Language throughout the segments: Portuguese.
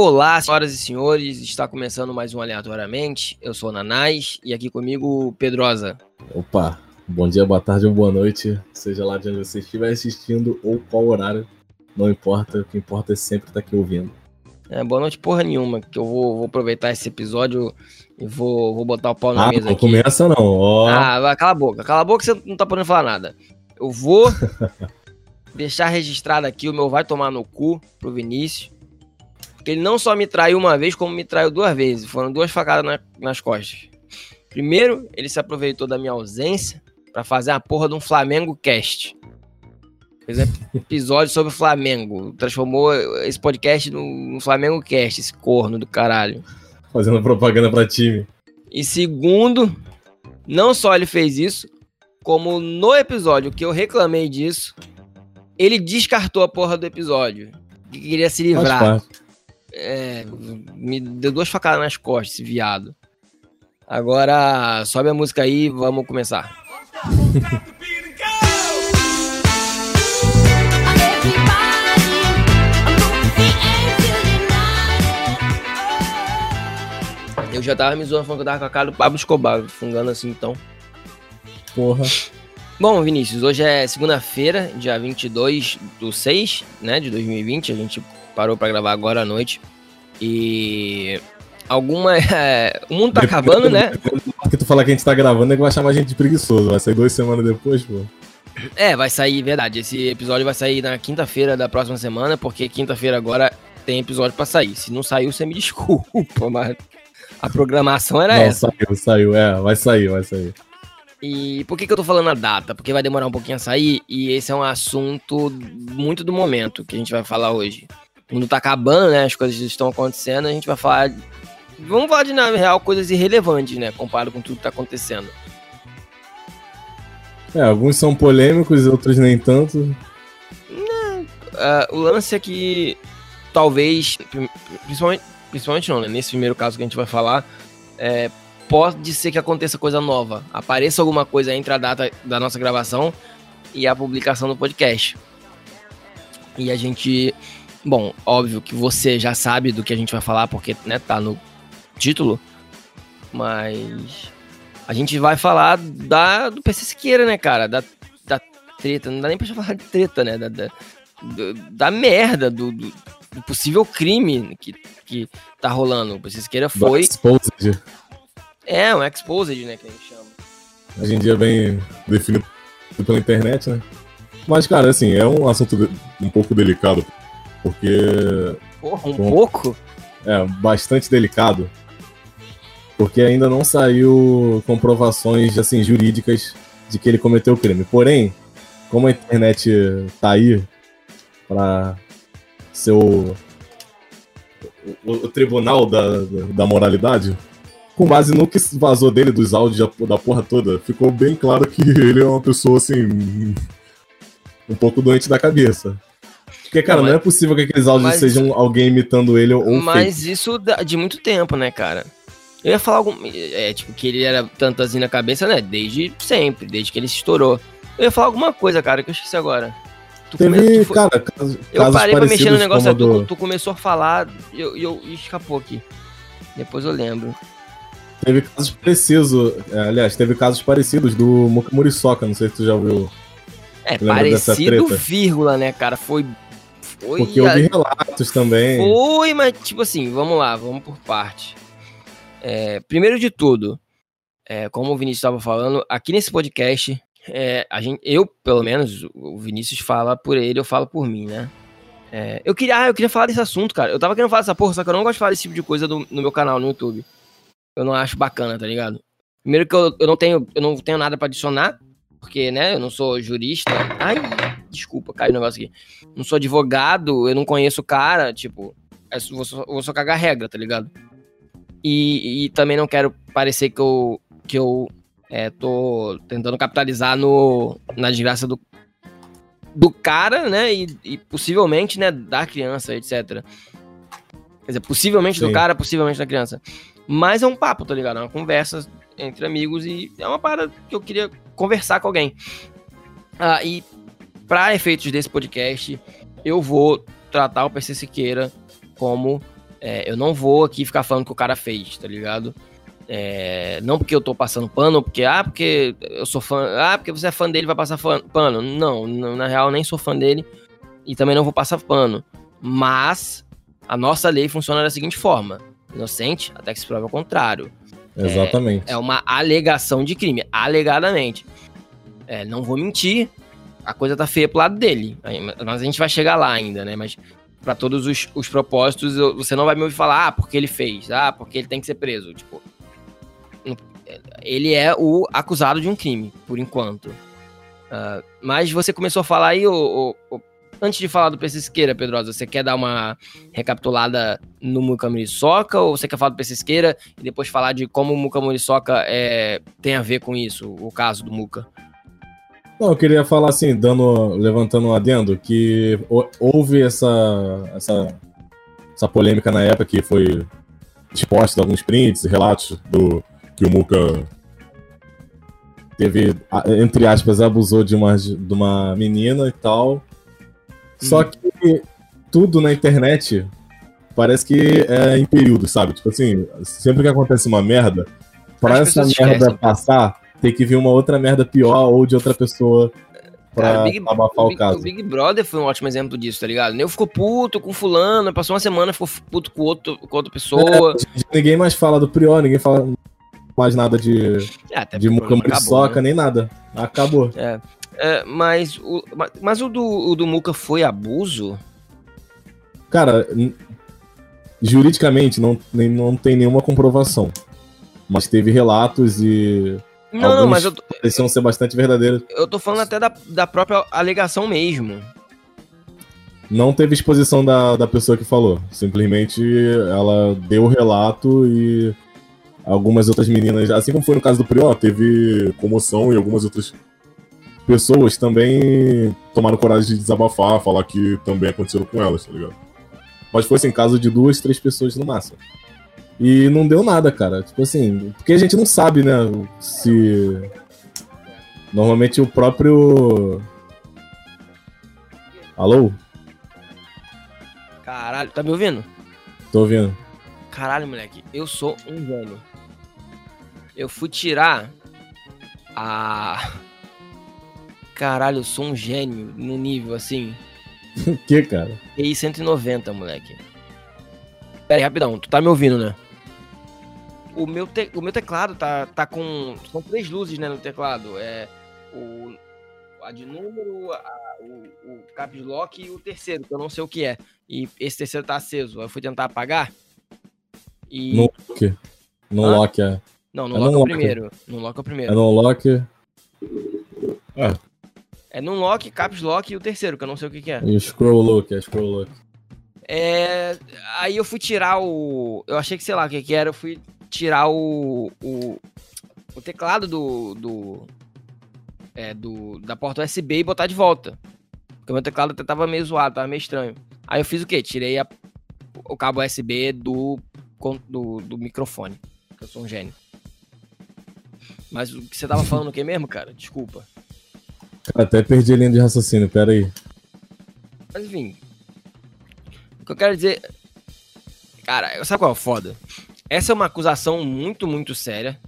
Olá, senhoras e senhores, está começando mais um Aleatoriamente. Eu sou o Nanás e aqui comigo Pedrosa. Opa, bom dia, boa tarde ou boa noite, seja lá de onde você estiver assistindo ou qual horário, não importa, o que importa é sempre estar aqui ouvindo. É, boa noite porra nenhuma, que eu vou, vou aproveitar esse episódio e vou, vou botar o pau na ah, mesa não aqui. começa não, ó. Ah, vai, cala a boca, cala a boca que você não tá podendo falar nada. Eu vou deixar registrado aqui o meu vai tomar no cu pro Vinícius. Ele não só me traiu uma vez, como me traiu duas vezes. Foram duas facadas na- nas costas. Primeiro, ele se aproveitou da minha ausência pra fazer a porra de um Flamengo Cast. Fez episódio sobre o Flamengo. Transformou esse podcast no, no Flamengo Cast, esse corno do caralho. Fazendo propaganda pra time. E segundo, não só ele fez isso, como no episódio que eu reclamei disso, ele descartou a porra do episódio. Que queria se livrar. É, me deu duas facadas nas costas, esse viado. Agora, sobe a música aí e vamos começar. Eu já tava me zoando falando que eu tava com a cara do Pablo Escobar, fungando assim então. Porra. Bom, Vinícius, hoje é segunda-feira, dia 22 do 6, né, de 2020. A gente parou pra gravar agora à noite. E. Alguma. é, o mundo tá acabando, né? Porque tu falar que a gente tá gravando, é que vai chamar a gente de preguiçoso. Vai sair duas semanas depois, pô. É, vai sair, verdade. Esse episódio vai sair na quinta-feira da próxima semana, porque quinta-feira agora tem episódio pra sair. Se não saiu, você me desculpa, mas a programação era não, essa. saiu, saiu. É, vai sair, vai sair. E por que, que eu tô falando a data? Porque vai demorar um pouquinho a sair e esse é um assunto muito do momento que a gente vai falar hoje. O mundo tá acabando, né? As coisas estão acontecendo, a gente vai falar. Vamos falar de, na real, coisas irrelevantes, né? Comparado com tudo que tá acontecendo. É, alguns são polêmicos, outros nem tanto. Ah, o lance é que talvez, principalmente, principalmente não, né? Nesse primeiro caso que a gente vai falar, é, pode ser que aconteça coisa nova. Apareça alguma coisa entre a data da nossa gravação e a publicação do podcast. E a gente. Bom, óbvio que você já sabe do que a gente vai falar, porque né, tá no título. Mas. A gente vai falar da, do PC Siqueira, né, cara? Da, da treta. Não dá nem pra falar de treta, né? Da, da, da merda, do, do- do possível crime que, que tá rolando. O PC Siqueira foi. Exposed. É, um exposed, né, que a gente chama. Hoje em dia bem definido pela internet, né? Mas, cara, assim, é um assunto um pouco delicado, porque Porra, um Bom. pouco? é bastante delicado, porque ainda não saiu comprovações, assim, jurídicas de que ele cometeu o crime. Porém, como a internet tá aí pra ser o, o, o tribunal da, da, da moralidade, com base no que vazou dele, dos áudios da porra toda, ficou bem claro que ele é uma pessoa, assim, um pouco doente da cabeça. Porque, cara, Não, não, mas- é possível que aqueles áudios mas- sejam alguém imitando ele ou fake. Mas isso da- de muito tempo, né, cara? Eu ia falar algum. É, tipo, que ele era tanto assim na cabeça, né? Desde sempre, desde que ele se estourou. Eu ia falar alguma coisa, cara, que eu esqueci agora. Tu come- Teve, tu foi- cara, casos, eu parei pra mexer no negócio, como tu, do- tu começou a falar e eu, eu escapou aqui. Depois eu lembro. Teve casos precisos, é, aliás, teve casos parecidos do Muriçoca, não sei se tu já ouviu. É, parecido, vírgula, né, cara? Foi. Foi. Porque eu vi relatos também. Foi, mas tipo assim, vamos lá, vamos por parte. É, primeiro de tudo, é, como o Vinícius estava falando, aqui nesse podcast, é, a gente, eu, pelo menos, o Vinícius fala por ele, eu falo por mim, né? É, eu queria, ah, eu queria falar desse assunto, cara. Eu tava querendo falar dessa porra, só que eu não gosto de falar desse tipo de coisa do- no meu canal, no YouTube. Eu não acho bacana, tá ligado? Primeiro que eu, eu não tenho, eu não tenho nada pra adicionar, porque, né, eu não sou jurista. Ai, desculpa, caiu o negócio aqui. Não sou advogado, eu não conheço o cara, tipo, é vou só, vou só cagar regra, tá ligado? E, e também não quero parecer que eu, que eu é, tô tentando capitalizar no, na desgraça do, do cara, né? E, e possivelmente, né, da criança, etc. Quer dizer, possivelmente do Sim. cara, possivelmente da criança. Mas é um papo, tá ligado? É uma conversa entre amigos e é uma parada que eu queria conversar com alguém. Ah, e para efeitos desse podcast, eu vou tratar o PC Siqueira como É, eu não vou aqui ficar falando que o cara fez, tá ligado? É, não porque eu tô passando pano, porque, ah, porque eu sou fã, ah, porque você é fã dele, vai passar fã, pano. Não, na real, nem sou fã dele e também não vou passar pano. Mas a nossa lei funciona da seguinte forma: inocente até que se prove ao contrário. Exatamente. É, é uma alegação de crime, alegadamente. É, não vou mentir, a coisa tá feia pro lado dele. Mas a gente vai chegar lá ainda, né? Mas para todos os, os propósitos, você não vai me ouvir falar, ah, porque ele fez, ah, porque ele tem que ser preso. Tipo, ele é o acusado de um crime, por enquanto. Uh, mas você começou a falar aí, o, o, antes de falar do PC Siqueira, Pedrosa, você quer dar uma recapitulada no Muka Muriçoca ou você quer falar do PC Siqueira e depois falar de como o Muka Muriçoca é, tem a ver com isso, o caso do Muka? Não, eu queria falar assim, dando, levantando um adendo, que houve essa, essa, essa polêmica na época que foi exposta alguns prints, relatos do que o Muka teve, entre aspas, abusou de uma, de uma menina e tal. Só uhum. que tudo na internet parece que é em período, sabe? Tipo assim, sempre que acontece uma merda, pra essa merda passar, tem que vir uma outra merda pior ou de outra pessoa pra Cara, Big, abafar o, Big, caso. O Big Brother foi um ótimo exemplo disso, tá ligado? Nem ficou puto com fulano, passou uma semana, ficou puto com, outro, com outra pessoa. É, ninguém mais fala do Prior, ninguém fala mais nada de, é, de Muca né? nem nada. Acabou. É. é mas, o, mas o, do, o do Muca foi abuso? Cara, juridicamente não, não tem nenhuma comprovação. Mas teve relatos e. Não, não, mas eu. Tô... Ser bastante verdadeiros. Eu tô falando até da, da própria alegação mesmo. Não teve exposição da, da pessoa que falou. Simplesmente ela deu o relato e algumas outras meninas, assim como foi no caso do Prió, teve comoção e algumas outras pessoas também tomaram coragem de desabafar, falar que também aconteceu com elas, tá ligado? Mas foi assim, caso de duas, três pessoas no máximo. E não deu nada, cara. Tipo assim, porque a gente não sabe, né, se. Normalmente o próprio. Alô? Caralho, tá me ouvindo? Tô ouvindo. Caralho, moleque, eu sou um velho eu fui tirar a. Caralho, eu sou um gênio no nível assim. O que, cara? EI 190, moleque. Pera aí, rapidão, tu tá me ouvindo, né? O meu, te... o meu teclado tá, tá com. São três luzes, né, no teclado. É o. A de número, a, o, o caps lock e o terceiro, que eu não sei o que é. E esse terceiro tá aceso. Eu fui tentar apagar. E. No lock. No ah? lock, é. Não, no é lock é o primeiro. No lock é o primeiro. É no lock. É. É no lock, caps lock e o terceiro, que eu não sei o que, que é. E scroll lock, é scroll lock. É. Aí eu fui tirar o. Eu achei que, sei lá, o que, que era. Eu fui tirar o. O, o teclado do. do. É, do. Da porta USB e botar de volta. Porque meu teclado até tava meio zoado, tava meio estranho. Aí eu fiz o quê? Tirei a, o cabo USB do, do, do microfone. Porque eu sou um gênio. Mas o que você tava falando o que mesmo, cara? Desculpa. Cara, até perdi a linha de raciocínio, pera aí. Mas enfim. O que eu quero dizer. Cara, sabe qual é o foda? Essa é uma acusação muito, muito séria.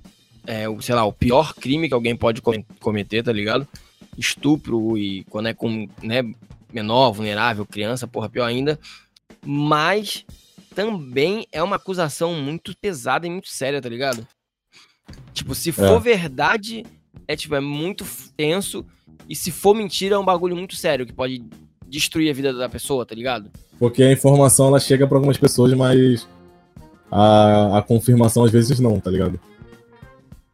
É, sei lá, o pior crime que alguém pode cometer, tá ligado? Estupro e quando é com né, menor, vulnerável, criança, porra, pior ainda. Mas também é uma acusação muito pesada e muito séria, tá ligado? Tipo, se for é. verdade, é tipo, é muito tenso. E se for mentira, é um bagulho muito sério, que pode destruir a vida da pessoa, tá ligado? Porque a informação ela chega para algumas pessoas, mas a, a confirmação às vezes não, tá ligado?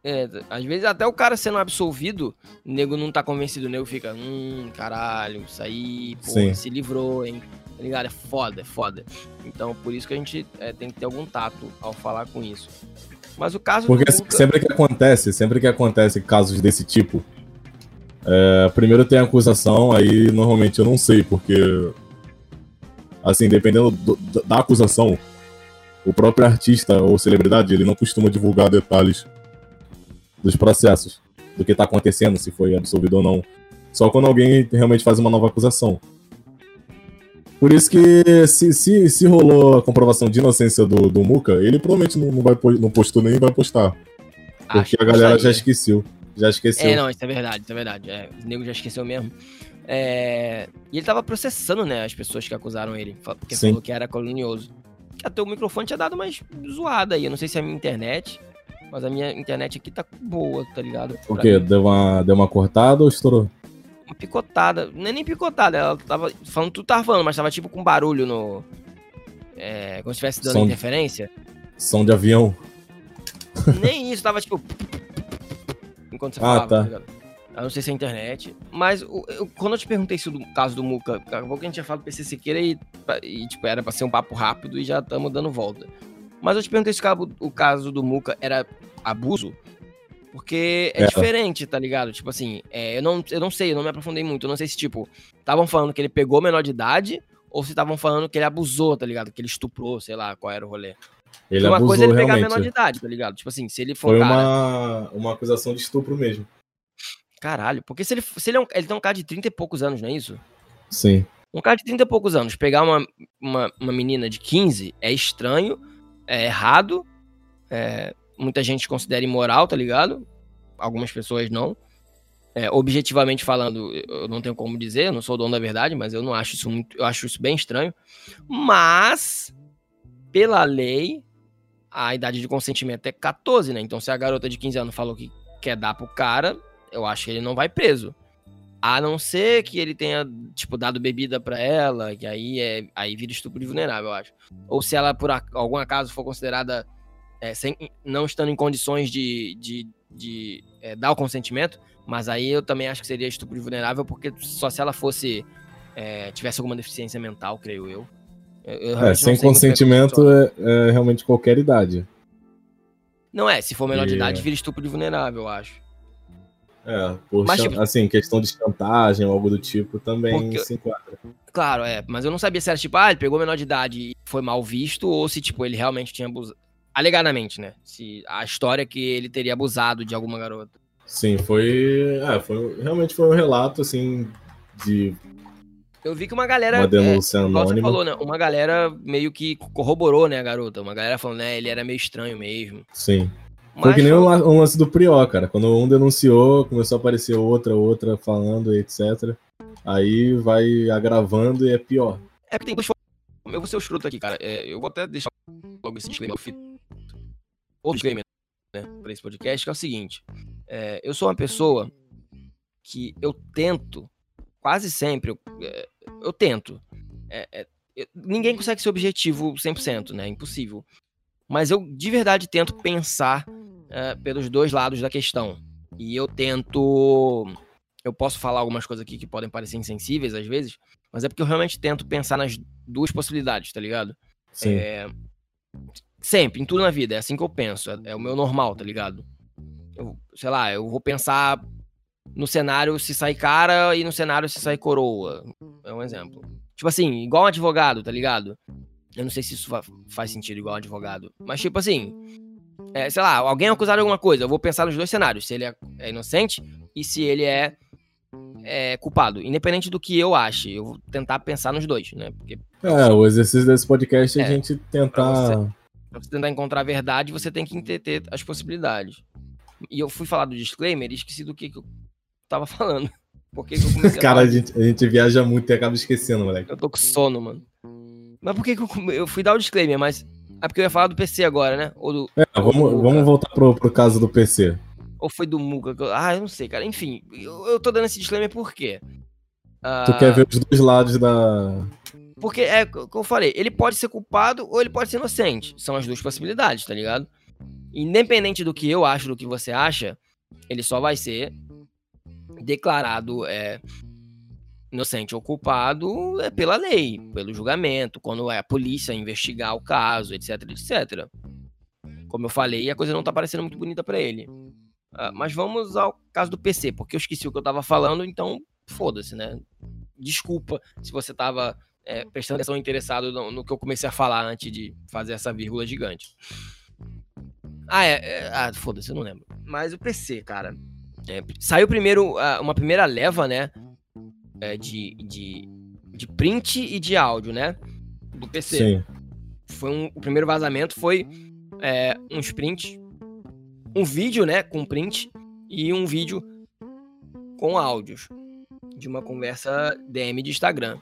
É, às vezes até o cara sendo absolvido, o nego não tá convencido, o nego fica, hum, caralho, isso aí, pô, Sim. se livrou, hein? Tá ligado? É foda, é foda. Então, por isso que a gente é, tem que ter algum tato ao falar com isso. Mas o caso Porque sempre que acontece, sempre que acontece casos desse tipo, é, primeiro tem a acusação, aí normalmente eu não sei, porque assim, dependendo do, da acusação, o próprio artista ou celebridade, ele não costuma divulgar detalhes dos processos, do que está acontecendo, se foi absolvido ou não. Só quando alguém realmente faz uma nova acusação. Por isso que se, se, se rolou a comprovação de inocência do, do Muca, ele provavelmente não, não, vai, não postou nem vai postar. Porque Acho a galera já gostaria. esqueceu. Já esqueceu. É, não, isso é verdade, isso é verdade. É, o nego já esqueceu mesmo. É, E ele tava processando, né, as pessoas que acusaram ele, porque Sim. falou que era calunioso. Até o microfone tinha dado mais zoada aí. Eu não sei se é a minha internet, mas a minha internet aqui tá boa, tá ligado? Pra quê? Deu uma, deu uma cortada ou estourou? Uma picotada. Não é nem picotada, ela tava falando tudo tava falando, mas tava tipo com barulho no. É, como se estivesse dando Som de- interferência. Som de avião. Nem isso, tava tipo. Enquanto você Ah, falava, tá. tá ligado? Eu não sei se é internet. Mas o- eu- quando eu te perguntei isso do caso do Muca, acabou que a gente tinha falado do PC Siqueira e, e, tipo, era pra ser um papo rápido e já estamos dando volta. Mas eu te perguntei se o o caso do Muca era abuso. Porque é Era. diferente, tá ligado? Tipo assim, é, eu, não, eu não sei, eu não me aprofundei muito. Eu não sei se, tipo, estavam falando que ele pegou menor de idade ou se estavam falando que ele abusou, tá ligado? Que ele estuprou, sei lá, qual era o rolê. Ele uma abusou coisa é ele pegar realmente. menor de idade, tá ligado? Tipo assim, se ele for Foi cara... uma, uma acusação de estupro mesmo. Caralho, porque se ele, se ele, é um, ele tem um cara de 30 e poucos anos, não é isso? Sim. Um cara de 30 e poucos anos pegar uma, uma, uma menina de 15 é estranho, é errado, é, muita gente considera imoral, tá ligado? Algumas pessoas não. É, objetivamente falando, eu não tenho como dizer, eu não sou o dono da verdade, mas eu não acho isso muito, eu acho isso bem estranho. Mas, pela lei, a idade de consentimento é 14, né? Então, se a garota de 15 anos falou que quer dar pro cara, eu acho que ele não vai preso. A não ser que ele tenha, tipo, dado bebida pra ela, que aí é aí vira estupro de vulnerável, eu acho. Ou se ela, por algum acaso, for considerada é, sem, não estando em condições de, de, de é, dar o consentimento, mas aí eu também acho que seria estupro de vulnerável, porque só se ela fosse. é, tivesse alguma deficiência mental, creio eu. Eu- eu É, sem consentimento é, é realmente qualquer idade. Não é, se for menor de idade, vira estupro de vulnerável, eu acho. É, por Mas, tipo- assim, questão de chantagem ou algo do tipo também Porque- se enquadra. Claro, é, mas eu não sabia se era tipo, ah, ele pegou menor de idade e foi mal visto, ou se, tipo, ele realmente tinha abusado. Alegadamente, né? Se a história é que ele teria abusado de alguma garota. Sim, foi, é, foi. Realmente foi um relato, assim, de Eu vi que uma galera. uma é, denúncia você anônima. falou, né? Uma galera meio que corroborou, né, a garota. Uma galera falando, né, ele era meio estranho mesmo. Sim. Foi que nem la- um lance do Prió, cara. Quando um denunciou, começou a aparecer outra, outra falando, etc. Aí vai agravando e é pior. É porque tem duas formas. Eu vou ser o escroto aqui, cara. É, eu vou até deixar logo esse disclaimer. Outro disclaimer, né, pra esse podcast, que é o seguinte. É, eu sou uma pessoa que eu tento, quase sempre, eu, é, eu tento. É, é, ninguém consegue ser objetivo 100%, né? Impossível. Mas eu, de verdade, tento pensar é, pelos dois lados da questão. E eu tento... Eu posso falar algumas coisas aqui que podem parecer insensíveis, às vezes, mas é porque eu realmente tento pensar nas duas possibilidades, tá ligado? Sim. É, Sempre, em tudo na vida, é assim que eu penso. É, é o meu normal, tá ligado? Eu, sei lá, eu vou pensar no cenário se sai cara e no cenário se sai coroa. É um exemplo. Tipo assim, igual um advogado, tá ligado? Eu não sei se isso fa- faz sentido igual advogado. Mas, tipo assim, é, sei lá, alguém é acusado de alguma coisa. Eu vou pensar nos dois cenários: se ele é, é inocente e se ele é, é culpado. Independente do que eu ache, eu vou tentar pensar nos dois, né? Porque É, o exercício desse podcast é a É, gente tentar. Pra você tentar encontrar a verdade, você tem que entender as possibilidades. E eu fui falar do disclaimer e esqueci do que, que eu tava falando. Por que, que eu comecei a Cara, falar a gente, a gente viaja muito e acaba esquecendo, moleque. Eu tô com sono, mano. Mas por que, que eu, eu fui dar o disclaimer? Mas. É porque eu ia falar do PC agora, né? Ou, do, É, vamos, vamos voltar pro, pro caso do PC. ou foi do eu- Ah, eu não sei, cara. Enfim, eu, eu tô dando esse disclaimer por quê? Ah, Tu quer ver os dois lados da. Porque é o que eu falei, ele pode ser culpado ou ele pode ser inocente. São as duas possibilidades, tá ligado? Independente do que eu acho, do que você acha, ele só vai ser declarado é, inocente ou culpado é, pela lei, pelo julgamento, quando é a polícia investigar o caso, etc, etc. Como eu falei, a coisa não tá parecendo muito bonita pra ele. Ah, mas vamos ao caso do PC, porque eu esqueci o que eu tava falando, então foda-se, né? Desculpa se você tava é, prestando atenção interessado no, no que eu comecei a falar antes de fazer essa vírgula gigante. Ah, é. é ah, foda-se, eu não lembro. Mas o PC, cara. é, saiu primeiro ah, uma primeira leva, né? É, de, de de print e de áudio, né? Do PC. Sim. Foi um, o primeiro vazamento foi é, uns prints, um vídeo, né, com print e um vídeo com áudios de uma conversa DM de Instagram.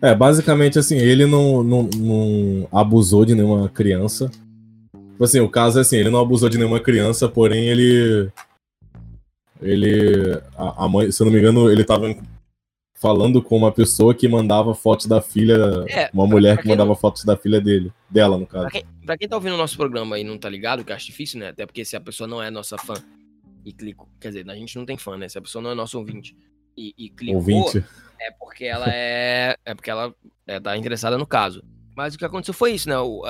É, basicamente assim, ele não, não, não abusou de nenhuma criança. Tipo assim, o caso é assim, ele não abusou de nenhuma criança, porém ele. Ele. A, a mãe, se eu não me engano, ele tava falando com uma pessoa que mandava fotos da filha. É, uma mulher que mandava fotos da filha dele. Dela, no caso. Pra quem, pra quem tá ouvindo o nosso programa e não tá ligado, que acho difícil, né? Até porque se a pessoa não é nossa fã e clicou. Quer dizer, a gente não tem fã, né? Se a pessoa não é nosso ouvinte e, e clicou, Ouvinte. é porque ela é. É porque ela é, tá interessada no caso. Mas o que aconteceu foi isso, né? O,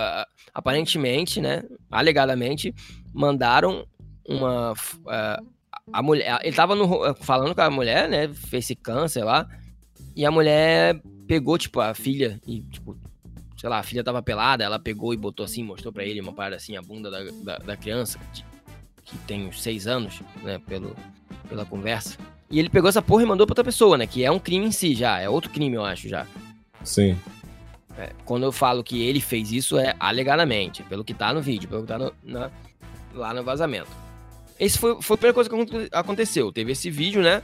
aparentemente, né? Alegadamente, mandaram uma. f- a- mulher. Ele tava no, falando com a mulher, né? Facecam, sei lá. E a mulher pegou, tipo, a filha e, tipo, sei lá, a filha tava pelada, ela pegou e botou assim, mostrou pra ele uma parada assim, a bunda da, da, da criança, que, que tem uns seis anos, né, pelo, pela conversa. E ele pegou essa porra e mandou pra outra pessoa, né, que é um crime em si já, é outro crime, eu acho, já. Sim. É, quando eu falo que ele fez isso, é alegadamente, pelo que tá no vídeo, pelo que tá no- na- lá no vazamento. Esse foi, foi a primeira coisa que aconte- aconteceu. Teve esse vídeo, né?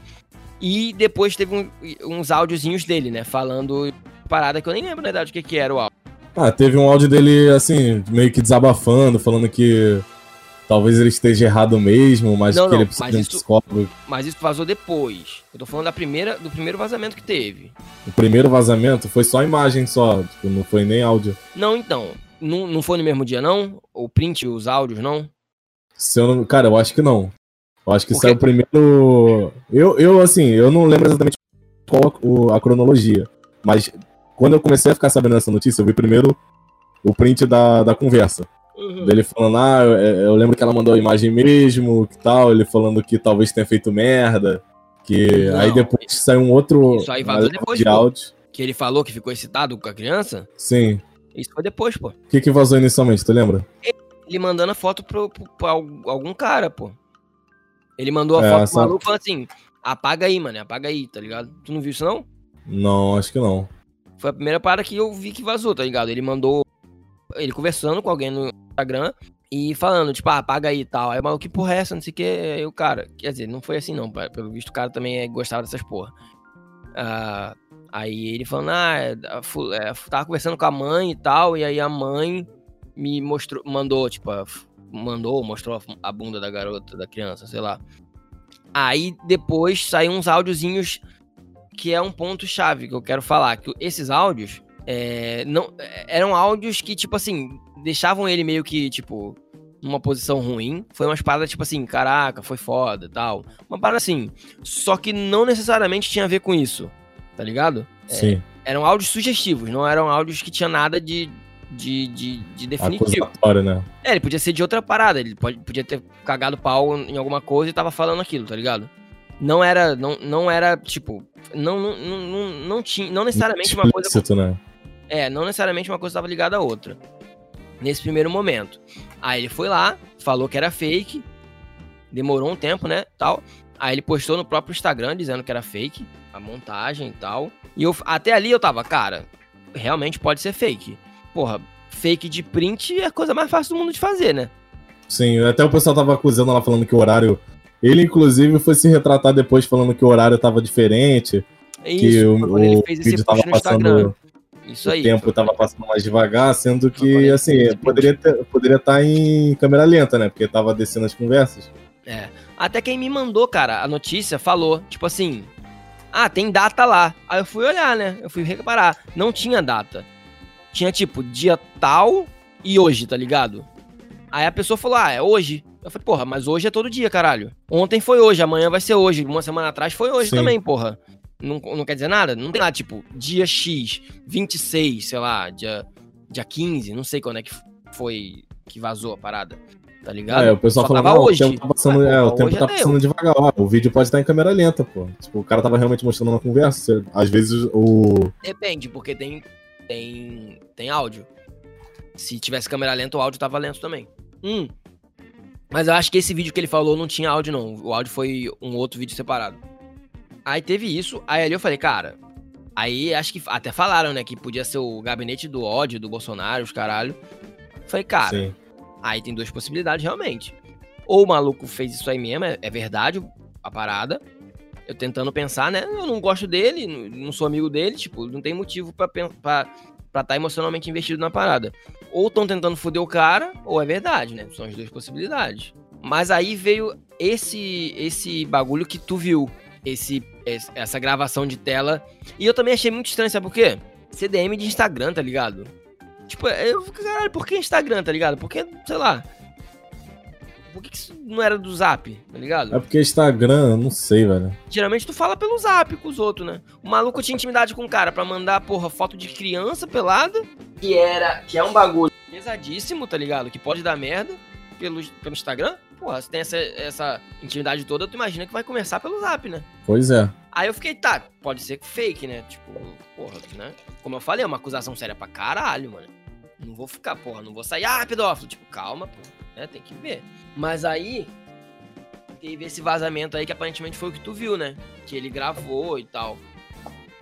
E depois teve um- uns áudiozinhos dele, né? Falando parada que eu nem lembro na verdade o que, que era o áudio. Ah, teve um áudio dele, assim, meio que desabafando, falando que talvez ele esteja errado mesmo, mas Não, que ele não, precisa mas de um psicólogo. Mas isso vazou depois. Eu tô falando da primeira, do primeiro vazamento que teve. O primeiro vazamento foi só imagem só, tipo, não foi nem áudio. Não, então. Não, não foi no mesmo dia, não? O print, os áudios, não? Se eu não... Cara, eu acho que não. Eu acho que Porque- saiu primeiro. Eu, eu, assim, eu não lembro exatamente qual o- a cronologia. Mas quando eu comecei a ficar sabendo dessa notícia, eu vi primeiro o print da, da conversa. Dele falando, ah, eu, eu lembro que ela mandou a imagem mesmo, que tal, ele falando que talvez tenha feito merda. Que Não. aí depois saiu um outro Isso aí vazou depois, de áudio. Que ele falou que ficou excitado com a criança? Sim. Isso foi depois, pô. O que, que vazou inicialmente, tu lembra? Ele mandando a foto pro, pro- pra al- algum cara, pô. Ele mandou a É, foto pro essa- maluco falando assim: apaga aí, mano, apaga aí, tá ligado? Tu não viu isso, não? Não, acho que não. Foi a primeira parada que eu vi que vazou, tá ligado? Ele mandou. Ele conversando com alguém no Instagram e falando, tipo, ah, apaga aí e tal. Aí o maluco, que porra é essa? Não sei o que. Aí o cara. Quer dizer, não foi assim não. Pelo visto, o cara também é- gostava dessas porra. Ah, aí ele falando, ah, é, é, tava conversando com a mãe e tal. E aí a mãe me mostrou, mandou, tipo, mandou, mostrou a, bunda da garota, da criança, sei lá. Aí depois saiu uns áudiozinhos que é um ponto chave que eu quero falar, que esses áudios é, não é, eram áudios que tipo assim deixavam ele meio que tipo numa posição ruim. Foi umas paradas tipo assim, caraca, foi foda, tal. Uma parada assim. Só que não necessariamente tinha a ver com isso, tá ligado? Sim. Eram áudios sugestivos, não eram áudios que tinha nada de de, de, de definitivo. Acusatório, né? É, ele podia ser de outra parada, ele pode, podia ter cagado pau em alguma coisa e tava falando aquilo, tá ligado? Não era, não, não era, tipo, não, não, não, não, tinha, não necessariamente uma coisa, né? é, não necessariamente uma coisa estava ligada à outra. Nesse primeiro momento. Aí ele foi lá, falou que era fake, demorou um tempo, né, tal. Aí ele postou no próprio Instagram dizendo que era fake, a montagem e tal. E eu, até ali eu tava, cara, realmente pode ser fake. Porra, fake de print é a coisa mais fácil do mundo de fazer, né? Sim, até o pessoal tava acusando lá falando que o horário. Ele, inclusive, foi se retratar depois falando que o horário tava diferente, É que isso, o, foi quando ele o fez esse vídeo tava passando. Isso o aí. tempo foi- tava passando mais devagar, sendo que, assim, poderia estar poderia tá em câmera lenta, né? Porque tava descendo as conversas. É. Até quem me mandou, cara, a notícia falou, tipo assim, ah, tem data lá. Aí eu fui olhar, né? Eu fui reparar. Não tinha data. Tinha, tipo, dia tal e hoje, tá ligado? Aí a pessoa falou, ah, é hoje. Eu falei, porra, mas hoje é todo dia, caralho. Ontem foi hoje, amanhã vai ser hoje. Uma semana atrás foi hoje Sim. também, porra. Não, não quer dizer nada? Não tem lá, tipo, dia X, 26, sei lá, dia, dia 15, não sei quando é que foi que vazou a parada. Tá ligado? É, o pessoal Só não, hoje. o tempo tá passando, Ah, é, o tempo tá é passando devagar. Ó, o vídeo pode estar em câmera lenta, pô. Tipo, o cara tava realmente mostrando uma conversa. Às vezes o. Depende, porque tem, tem, tem áudio. Se tivesse câmera lenta, o áudio tava lento também. Hum. Mas eu acho que esse vídeo que ele falou não tinha áudio, não. O áudio foi um outro vídeo separado. Aí teve isso, aí ali eu falei, cara, Aí acho que até falaram, né, que podia ser o gabinete do ódio do Bolsonaro, os caralho. Falei, cara, Sim. aí tem duas possibilidades realmente. Ou o maluco fez isso aí mesmo, é, é verdade a parada. Eu tentando pensar, né? Eu não gosto dele, não sou amigo dele, tipo, não tem motivo pra estar tá emocionalmente investido na parada. Ou estão tentando foder o cara, ou é verdade, né? São as duas possibilidades. Mas aí veio esse esse bagulho que tu viu, esse essa gravação de tela. E eu também achei muito estranho, sabe por quê? CDM de Instagram, tá ligado? Tipo, eu caralho, por que Instagram, tá ligado? Porque, sei lá. Por que, que isso não era do Zap, tá ligado? É porque Instagram, não sei, velho. Geralmente tu fala pelo Zap com os outros, né? O maluco tinha intimidade com o cara pra mandar, porra, foto de criança pelada, que era, que é um bagulho pesadíssimo, tá ligado? Que pode dar merda pelo, pelo Instagram porra, se tem essa, essa intimidade toda, tu imagina que vai começar pelo zap, né? Pois é. Aí eu fiquei, tá, pode ser fake, né? Tipo, porra, né? Como eu falei, é uma acusação séria pra caralho, mano. Não vou ficar, porra, não vou sair, ah, pedófilo. Tipo, calma, pô, né? Tem que ver. Mas aí, teve esse vazamento aí que aparentemente foi o que tu viu, né? Que ele gravou e tal.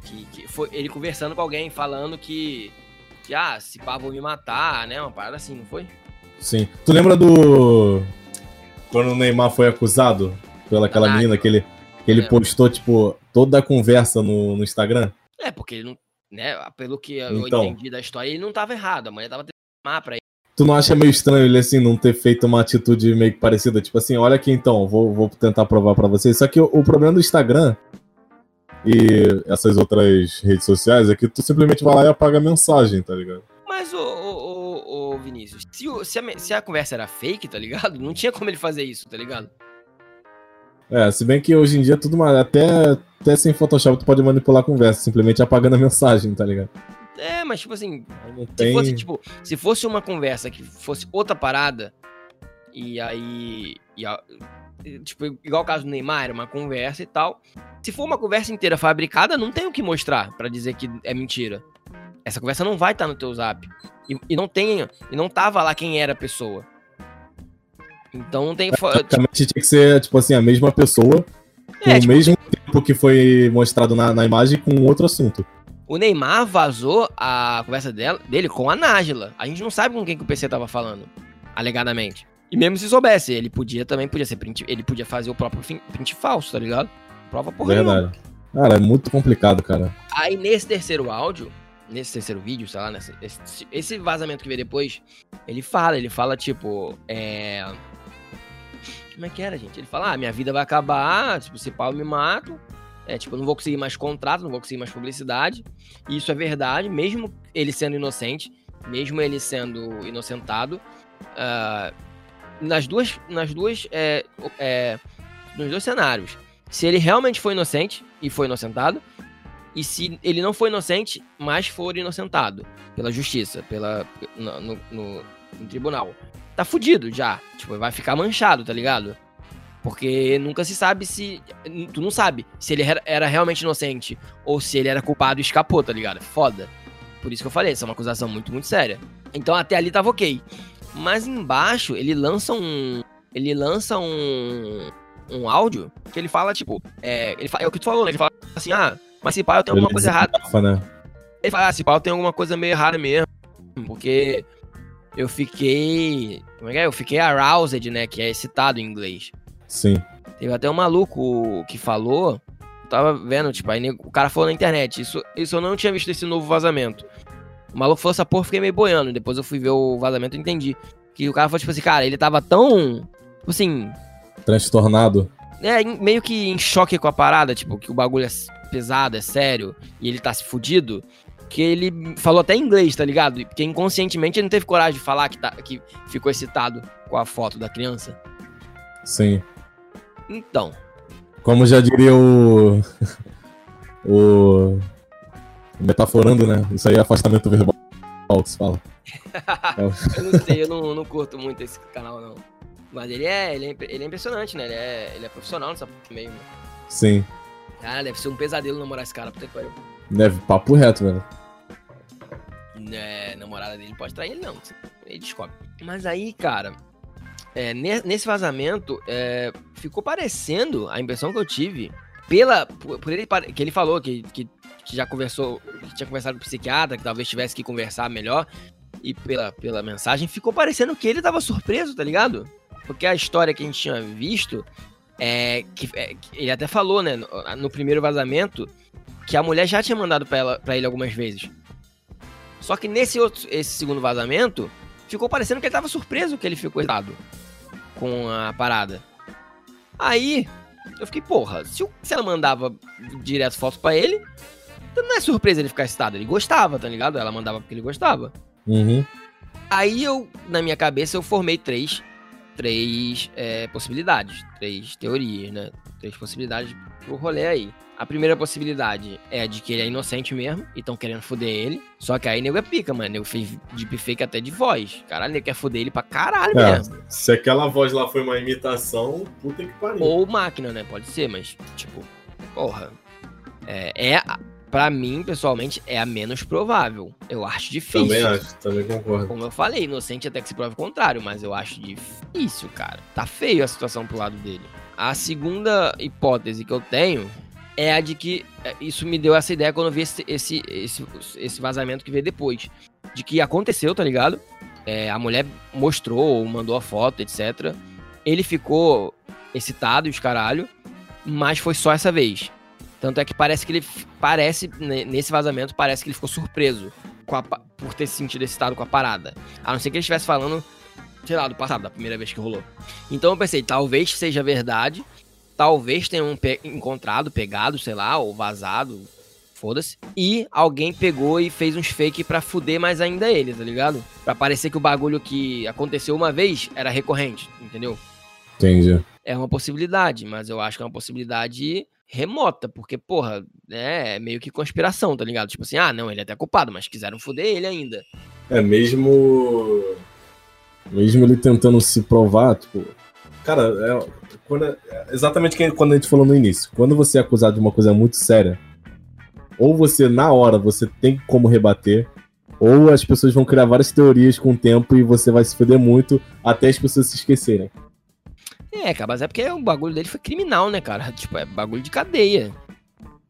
Que, que foi ele conversando com alguém, falando que, que ah, se pá, vou me matar, né? Uma parada assim, não foi? Sim. Tu lembra do quando o Neymar foi acusado pela aquela ah, menina que ele, que ele é. postou, tipo, toda a conversa no, no Instagram? É, porque ele não. Né, pelo que eu então, entendi da história, ele não tava errado. A mulher tava tentando pra ele. Tu não acha meio estranho ele, assim, não ter feito uma atitude meio que parecida? Tipo assim, olha aqui então, vou, vou tentar provar para vocês. Só que o, o problema do Instagram e essas outras redes sociais é que tu simplesmente vai lá e apaga a mensagem, tá ligado? Mas, ô, ô, ô, Vinícius, se, o, se, a, se a conversa era fake, tá ligado? Não tinha como ele fazer isso, tá ligado? É, se bem que hoje em dia tudo mais, até, até sem Photoshop tu pode manipular a conversa, simplesmente apagando a mensagem, tá ligado? É, mas tipo assim, se tem... fosse tipo, se fosse uma conversa que fosse outra parada, e aí. E a, tipo, igual o caso do Neymar, era uma conversa e tal. Se for uma conversa inteira fabricada, não tem o que mostrar para dizer que é mentira. Essa conversa não vai estar tá no teu zap. E, e, não tem, e não tava lá quem era a pessoa. Então não tem. Praticamente tipo... tinha que ser, tipo assim, a mesma pessoa, com é, tipo, o mesmo tempo que foi mostrado na, na imagem com outro assunto. O Neymar vazou a conversa dela, dele com a Nájila. A gente não sabe com quem que o PC tava falando, alegadamente. E mesmo se soubesse, ele podia também, podia ser print, ele podia fazer o próprio print falso, tá ligado? Prova por Verdade. Cara, é muito complicado, cara. Aí nesse terceiro áudio, nesse terceiro vídeo, sei lá, nesse, esse, esse, vazamento que veio depois, ele fala, ele fala, tipo, é. Como é que era, gente? Ele fala, ah, minha vida vai acabar, tipo, se pau eu me mato. É, tipo, eu não vou conseguir mais contrato, não vou conseguir mais publicidade. E isso é verdade, mesmo ele sendo inocente, mesmo ele sendo inocentado. Uh, nas duas. Nas duas. É, é, nos dois cenários. Se ele realmente foi inocente e foi inocentado, e se ele não foi inocente, mas for inocentado pela justiça, pela, no, no, no, no tribunal, tá fudido já. Tipo, vai ficar manchado, tá ligado? Porque nunca se sabe se. Tu não sabe se ele era realmente inocente ou se ele era culpado e escapou, tá ligado? Foda. Por isso que eu falei, essa é uma acusação muito, muito séria. Então até ali tava ok. Mas embaixo ele lança um. Ele lança um. Um áudio que ele fala, tipo. É, ele fala, é o que tu falou, né? Ele fala assim, ah, mas se pá, eu tenho alguma coisa errada. Né? Ele fala, ah, se pá, eu tenho alguma coisa meio errada mesmo. Porque eu fiquei. Como é que é? Eu fiquei aroused, né? Que é excitado em inglês. Sim. Teve até um maluco que falou. Tava vendo, tipo, aí o cara falou na internet. Isso, isso eu não tinha visto esse novo vazamento. O maluco falou essa porra, fiquei meio boiando. Depois eu fui ver o vazamento e entendi. Que o cara falou, tipo assim, cara, ele tava tão. Tipo assim. Transtornado. É, meio que em choque com a parada, tipo, que o bagulho é pesado, é sério, e ele tá se fudido, que ele falou até em inglês, tá ligado? Porque inconscientemente ele não teve coragem de falar que, tá, que ficou excitado com a foto da criança. Sim. Então. Como já diria o. o. Metaforando, né? Isso aí é afastamento verbal que se fala. eu não sei, eu não, não curto muito esse canal, não. Mas ele é, ele é, ele é impressionante, né? Ele é, ele é profissional nessa meio. Né? Sim. Cara, deve ser um pesadelo namorar esse cara, puta que pariu. Deve, papo reto, velho. É, namorada dele pode trair ele, não. Ele descobre. Mas aí, cara, é, nesse vazamento, é, ficou parecendo, a impressão que eu tive, pela, por, ele, que ele falou que, que, que já conversou, que tinha conversado com o psiquiatra, que talvez tivesse que conversar melhor, e pela, pela mensagem, ficou parecendo que ele tava surpreso, tá ligado? Porque a história que a gente tinha visto é que, é, que ele até falou, né, no, no, primeiro vazamento, que a mulher já tinha mandado pra ele algumas vezes. Só que nesse outro, esse segundo vazamento, ficou parecendo que ele tava surpreso que ele ficou excitado com a parada. Aí, eu fiquei, porra, se, se ela mandava direto foto para ele, então não é surpresa ele ficar excitado. Ele gostava, tá ligado? Ela mandava porque ele gostava. Uhum. Aí eu, na minha cabeça, eu formei três, três é, possibilidades, três teorias, né? Três possibilidades pro rolê aí. A primeira possibilidade é de que ele é inocente mesmo e estão querendo foder ele. Só que aí nego é pica, mano. Nego fez deepfake até de voz. Caralho, nego quer foder ele pra caralho é, mesmo. Se aquela voz lá foi uma imitação, puta que pariu. Ou máquina, né? Pode ser, mas, tipo, porra. É, é para mim, pessoalmente, é a menos provável. Eu acho difícil. Também acho, também concordo. Como eu falei, inocente até que se prove o contrário, mas eu acho difícil, cara. Tá feio a situação pro lado dele. A segunda hipótese que eu tenho é a de que é, isso me deu essa ideia quando eu vi esse, esse, esse, esse vazamento que veio depois. De que aconteceu, tá ligado? É, a mulher mostrou, mandou a foto, etc. Ele ficou excitado e os caralho, mas foi só essa vez. Tanto é que parece que ele. Parece, nesse vazamento, parece que ele ficou surpreso a, por ter se sentido excitado com a parada. A não ser que ele estivesse falando, sei lá, do passado, da primeira vez que rolou. Então eu pensei, talvez seja verdade, talvez tenham pe encontrado, pegado, sei lá, ou vazado, foda-se. E alguém pegou e fez uns fake pra fuder mais ainda ele, tá ligado? Pra parecer que o bagulho que aconteceu uma vez era recorrente, entendeu? Entendi. É uma possibilidade, mas eu acho que é uma possibilidade remota, porque, porra, é, é meio que conspiração, tá ligado? Tipo assim, ah, não, ele é até culpado, mas quiseram fuder ele ainda. É, mesmo. Mesmo ele tentando se provar, tipo. Cara, é, quando, é, exatamente quando a gente falou no início. Quando você é acusado de uma coisa muito séria, ou você, na hora, você tem como rebater, ou as pessoas vão criar várias teorias com o tempo e você vai se foder muito até as pessoas se esquecerem. É, cara, mas é porque o bagulho dele foi criminal, né, cara? Tipo, é bagulho de cadeia.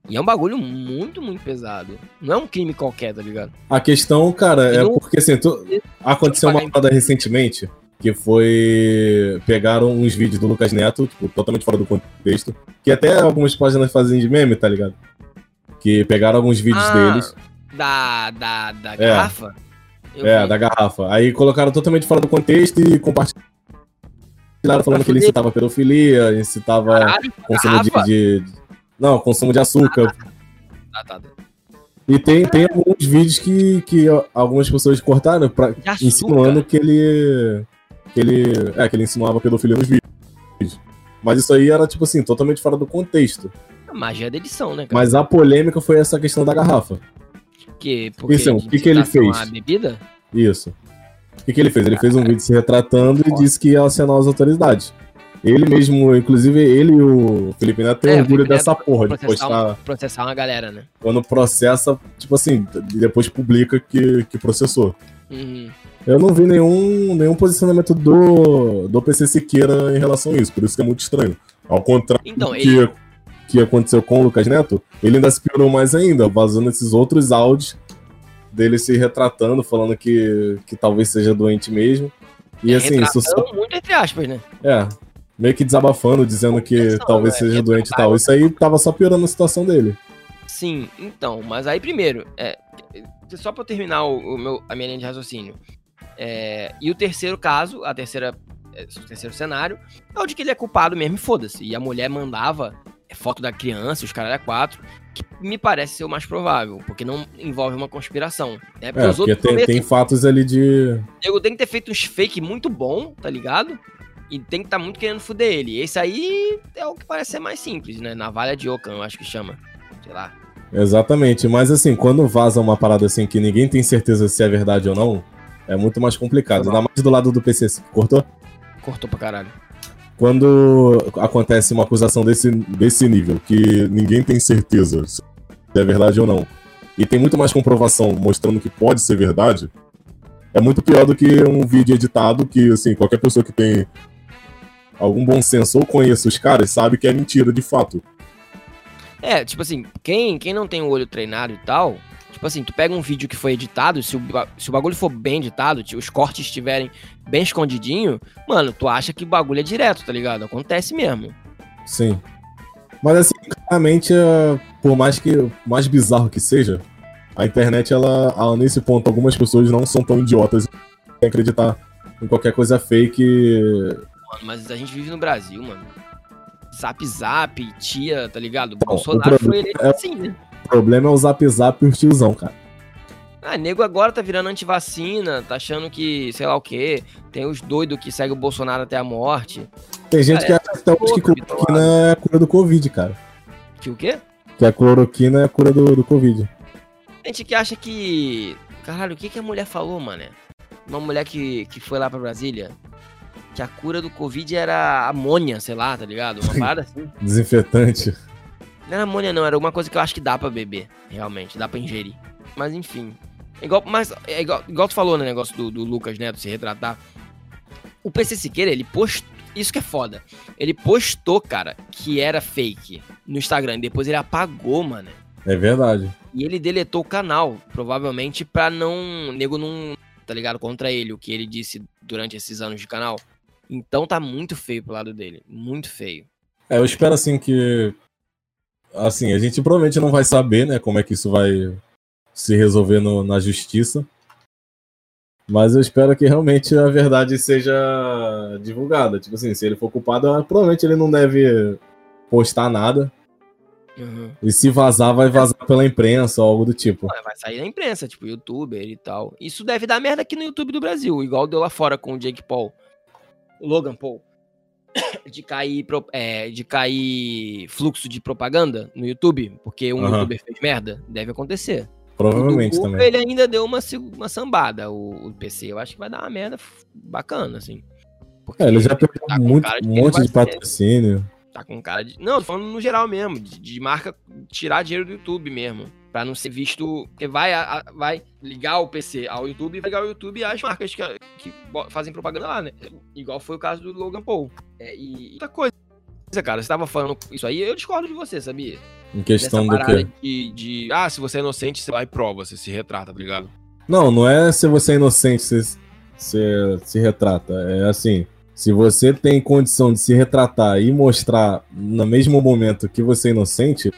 E é um bagulho muito, muito pesado. Não é um crime qualquer, tá ligado? A questão, cara, é porque assim, tu... aconteceu uma parada recentemente que foi. Pegaram uns vídeos do Lucas Neto, tipo, totalmente fora do contexto. Que até algumas páginas fazem de meme, tá ligado? Que pegaram alguns vídeos ah, deles. Da, da, da é. garrafa? é, vi. da garrafa. Aí colocaram totalmente fora do contexto e compartilharam falando que ele incitava pedofilia, incitava Caralho, consumo de, de, Não, consumo de açúcar. Ah, tá. tá. E tem, tem alguns vídeos que, que algumas pessoas cortaram pra, insinuando que ele que ele, é, que ele insinuava pedofilia nos vídeos. Mas isso aí era, tipo assim, totalmente fora do contexto. A magia da edição, né, cara? Mas a polêmica foi essa questão da garrafa. Que, porque isso, o que, que ele fez? Bebida? Isso. O que, que ele fez? Ele fez um vídeo se retratando e disse que ia acionar as autoridades. Ele mesmo, inclusive, ele e o Felipe Neto têm é, orgulho dessa porra de postar. Um, processar uma galera, né? Quando processa, tipo assim, depois publica que, que processou. Uhum. Eu não vi nenhum, nenhum posicionamento do, do PC Siqueira em relação a isso, por isso que é muito estranho. Ao contrário então, do que, ele... que aconteceu com o Lucas Neto, ele ainda se piorou mais ainda, vazando esses outros áudios dele se retratando, falando que, que talvez seja doente mesmo. E é, assim, isso só... muito entre aspas, né? É, meio que desabafando, dizendo que talvez é, seja doente e tal. Isso aí tava só piorando a situação dele. Sim, então, mas aí primeiro, é, só pra eu terminar o, o meu, a minha linha de raciocínio. É, e o terceiro caso, a terceira, é, o terceiro cenário, é o de que ele é culpado mesmo e foda-se. E a mulher mandava foto da criança, os caras é quatro, que me parece ser o mais provável, porque não envolve uma conspiração. Né? Porque, é, porque tem, tem, fatos ali de. Eu tenho que ter feito uns fake muito bom, tá ligado? E tem que estar tá muito querendo fuder ele. Esse aí é o que parece ser mais simples, né? Navalha de Ocan, eu acho que chama. Sei lá. Exatamente, mas assim, quando vaza uma parada assim que ninguém tem certeza se é verdade ou não, é muito mais complicado. Ainda mais do lado do PC. Cortou? Cortou pra caralho. Quando acontece uma acusação desse, desse nível, que ninguém tem certeza se é verdade ou não, e tem muito mais comprovação mostrando que pode ser verdade, é muito pior do que um vídeo editado que, assim, qualquer pessoa que tem algum bom senso ou conheça os caras sabe que é mentira de fato. É, tipo assim, quem, quem não tem o olho treinado e tal, tipo assim, tu pega um vídeo que foi editado, se o, se o bagulho for bem editado, os cortes estiverem bem escondidinho, mano, tu acha que o bagulho é direto, tá ligado? Acontece mesmo. Sim. Mas assim, claramente, é, por mais que mais bizarro que seja, a internet, ela, ela, nesse ponto, algumas pessoas não são tão idiotas em acreditar em qualquer coisa fake. Mano, mas a gente vive no Brasil, mano. Zap Zap, tia, tá ligado? O Bolsonaro foi eleito é, assim, né? O problema é o Zap Zap e o tiozão, cara. Ah, nego agora tá virando antivacina, tá achando que, sei lá o quê. Tem os doidos que seguem o Bolsonaro até a morte. Tem gente cara, que acha até que cloroquina é a cura do Covid, cara. Que o quê? Que a cloroquina é a cura do, do Covid. Gente que acha que. Caralho, o que, que a mulher falou, mano? Uma mulher que, que foi lá pra Brasília. Que a cura do Covid era amônia, sei lá, tá ligado? Uma parada assim. Desinfetante. Não era amônia, não, era uma coisa que eu acho que dá pra beber, realmente, dá pra ingerir. Mas enfim. Igual, mas, é igual, igual tu falou no né, negócio do, do Lucas Neto se retratar. O PC Siqueira, ele postou. Isso que é foda. Ele postou, cara, que era fake no Instagram. Depois ele apagou, mano. É verdade. E ele deletou o canal, provavelmente pra não. Nego não. Tá ligado? Contra ele, o que ele disse durante esses anos de canal. Então tá muito feio pro lado dele. Muito feio. É, eu espero assim que. Assim, a gente provavelmente não vai saber, né, como é que isso vai se resolver no, na justiça. Mas eu espero que realmente a verdade seja divulgada. Tipo assim, se ele for culpado, provavelmente ele não deve postar nada. Uhum. E se vazar, vai vazar pela imprensa ou algo do tipo. Vai sair na imprensa, tipo, youtuber e tal. Isso deve dar merda aqui no YouTube do Brasil, igual deu lá fora com o Jake Paul. O Logan Paul. De cair, é, de cair fluxo de propaganda no YouTube, porque um uhum. youtuber fez merda. Deve acontecer. Provavelmente Google, também. Ele ainda deu uma, uma sambada, o, o, PC. Eu acho que vai dar uma merda bacana, assim. Porque é, ele já perdeu tá muito, um monte de patrocínio. Tá com cara de. Não, tô falando no geral mesmo, de, de marca tirar dinheiro do YouTube mesmo. Pra não ser visto. Porque vai, a, vai ligar o PC ao YouTube e vai ligar o YouTube às marcas que, que fazem propaganda lá, né? Igual foi o caso do Logan Paul. É, e outra coisa, cara, você tava falando isso aí, eu discordo de você, sabia? Em questão do quê? De, de, ah, se você é inocente, você vai e prova, você se retrata, tá ligado? Não, não é se você é inocente, você, você se retrata. É assim, se você tem condição de se retratar e mostrar no mesmo momento que você é inocente,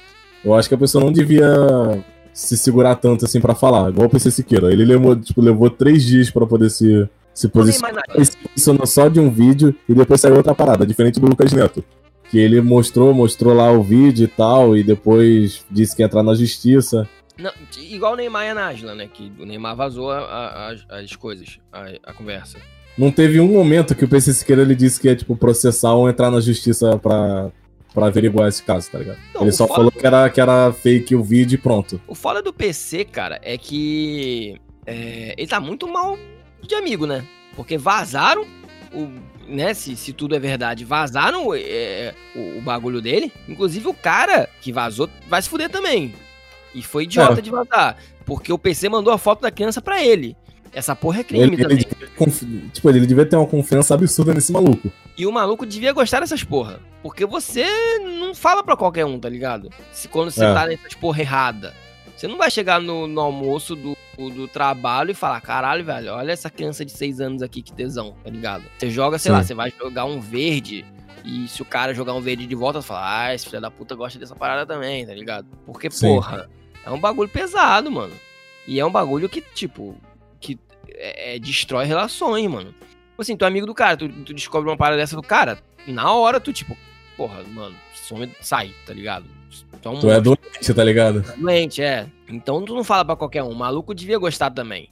eu acho que a pessoa não devia se segurar tanto assim para falar, igual o PC Siqueira. Ele levou, tipo, levou três dias para poder se, se posicionar. Ele se posicionou só de um vídeo e depois saiu outra parada, diferente do Lucas Neto que ele mostrou, mostrou lá o vídeo e tal, e depois disse que ia entrar na justiça. Não, igual o Neymar e a Nájila, né? Que o Neymar vazou a, a, as coisas, a, a, conversa. Não teve um momento que o PC Siqueira ele disse que ia, tipo, processar ou entrar na justiça pra, pra averiguar esse caso, tá ligado? Não, ele só falou do... que, era, que era fake o vídeo e pronto. O foda do PC, cara, é que é, ele tá muito mal de amigo, né? Porque vazaram o né, se, se tudo é verdade, vazaram é, o, o, bagulho dele. Inclusive o cara que vazou vai se fuder também. E foi idiota é. de vazar. Porque o PC mandou a foto da criança para ele. Essa porra é crime ele, também. Ele, tipo, ele devia ter uma confiança absurda nesse maluco. E o maluco devia gostar dessas porra. Porque você não fala pra qualquer um, tá ligado? Se quando você é. tá nessas porra errada. Você não vai chegar no, no almoço do, do trabalho e falar, caralho, velho, olha essa criança de 6 anos aqui, que tesão, tá ligado? Você joga, sei Sim. lá, você vai jogar um verde, e se o cara jogar um verde de volta, você fala, ah, esse filho da puta gosta dessa parada também, tá ligado? Porque, Sim. porra, é um bagulho pesado, mano. E é um bagulho que, tipo, é, é, destrói relações, mano. Tipo assim, tu é amigo do cara, tu, tu descobre uma parada dessa do cara, na hora tu, tipo, porra, mano, some, sai, tá ligado? Tu, tu é doente, tá ligado? Doente, é. Então tu não fala para qualquer um. O maluco devia gostar também.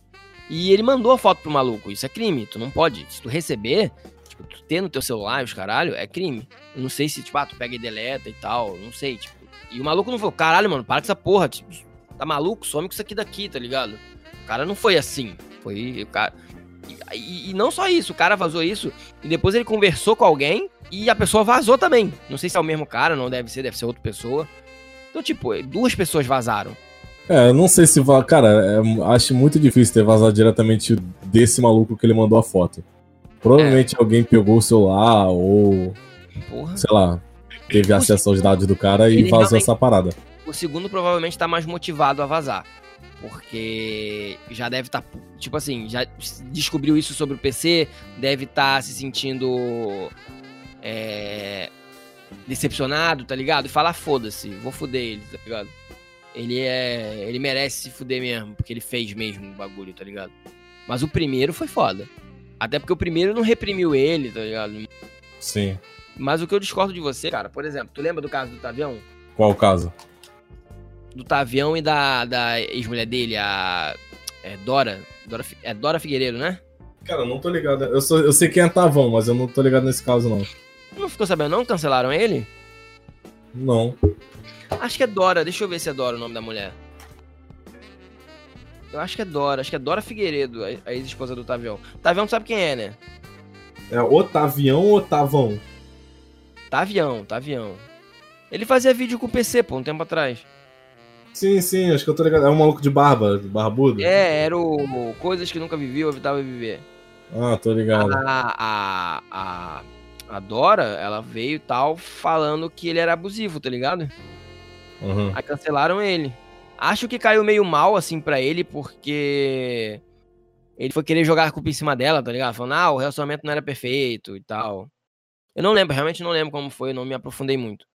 E ele mandou a foto pro maluco. Isso é crime. Tu não pode. Se tu receber, tipo, tu ter no teu celular os caralho, é crime. Eu não sei se, tipo, ah, tu pega e deleta e tal. Não sei, tipo. E o maluco não falou, caralho, mano, para com essa porra. Tipo, tá maluco? Some com isso aqui daqui, tá ligado? O cara não foi assim. Foi. O cara. E, e, não só isso, o cara vazou isso e depois ele conversou com alguém e a pessoa vazou também. Não sei se é o mesmo cara, não deve ser, deve ser outra pessoa. Então, tipo, duas pessoas vazaram. É, não sei se vai. Cara, é, acho muito difícil ter vazado diretamente desse maluco que ele mandou a foto. Provavelmente é. alguém pegou o celular ou. Porra. Sei lá. teve acesso aos dados do cara e Ele vazou essa parada. O segundo provavelmente tá mais motivado a vazar. Porque já deve estar, tipo assim, já descobriu isso sobre o PC, deve estar se sentindo é, decepcionado, tá ligado? E falar, foda-se, vou fuder ele, tá ligado? Ele é. Ele merece se fuder mesmo, porque ele fez mesmo o bagulho, tá ligado? Mas o primeiro foi foda. Até porque o primeiro não reprimiu ele, tá ligado? Sim. Mas o que eu discordo de você, cara, por exemplo, tu lembra do caso do Tavião? Qual o caso? Do Tavião e da, da ex-mulher dele, a é, Dora. Dora. É Dora Figueiredo, né? Cara, eu não tô ligado. Eu, sou- eu sei quem é Tavão, mas eu não tô ligado nesse caso, não. Não ficou sabendo, não? Cancelaram ele? Não. Acho que é Dora. Deixa eu ver se é Dora o nome da mulher. Eu acho que é Dora. Acho que é Dora Figueiredo, a ex-esposa do Tavião. Tavião tu sabe quem é, né? É Otavião ou Tavão? Tavião, Tavião. Ele fazia vídeo com o PC, pô, um tempo atrás. Sim, sim, acho que eu tô ligado. É um maluco de barba, barbudo? É, era o Coisas que Nunca Viveu, Evitava Viver. Ah, tô ligado. a, a, a, a Dora, ela veio e tal, falando que ele era abusivo, tá ligado? Uhum. Aí cancelaram ele. Acho que caiu meio mal, assim, pra ele, porque ele foi querer jogar a culpa em cima dela, tá ligado? Falando, ah, o relacionamento não era perfeito e tal. Eu não lembro, realmente não lembro como foi, eu não me aprofundei muito.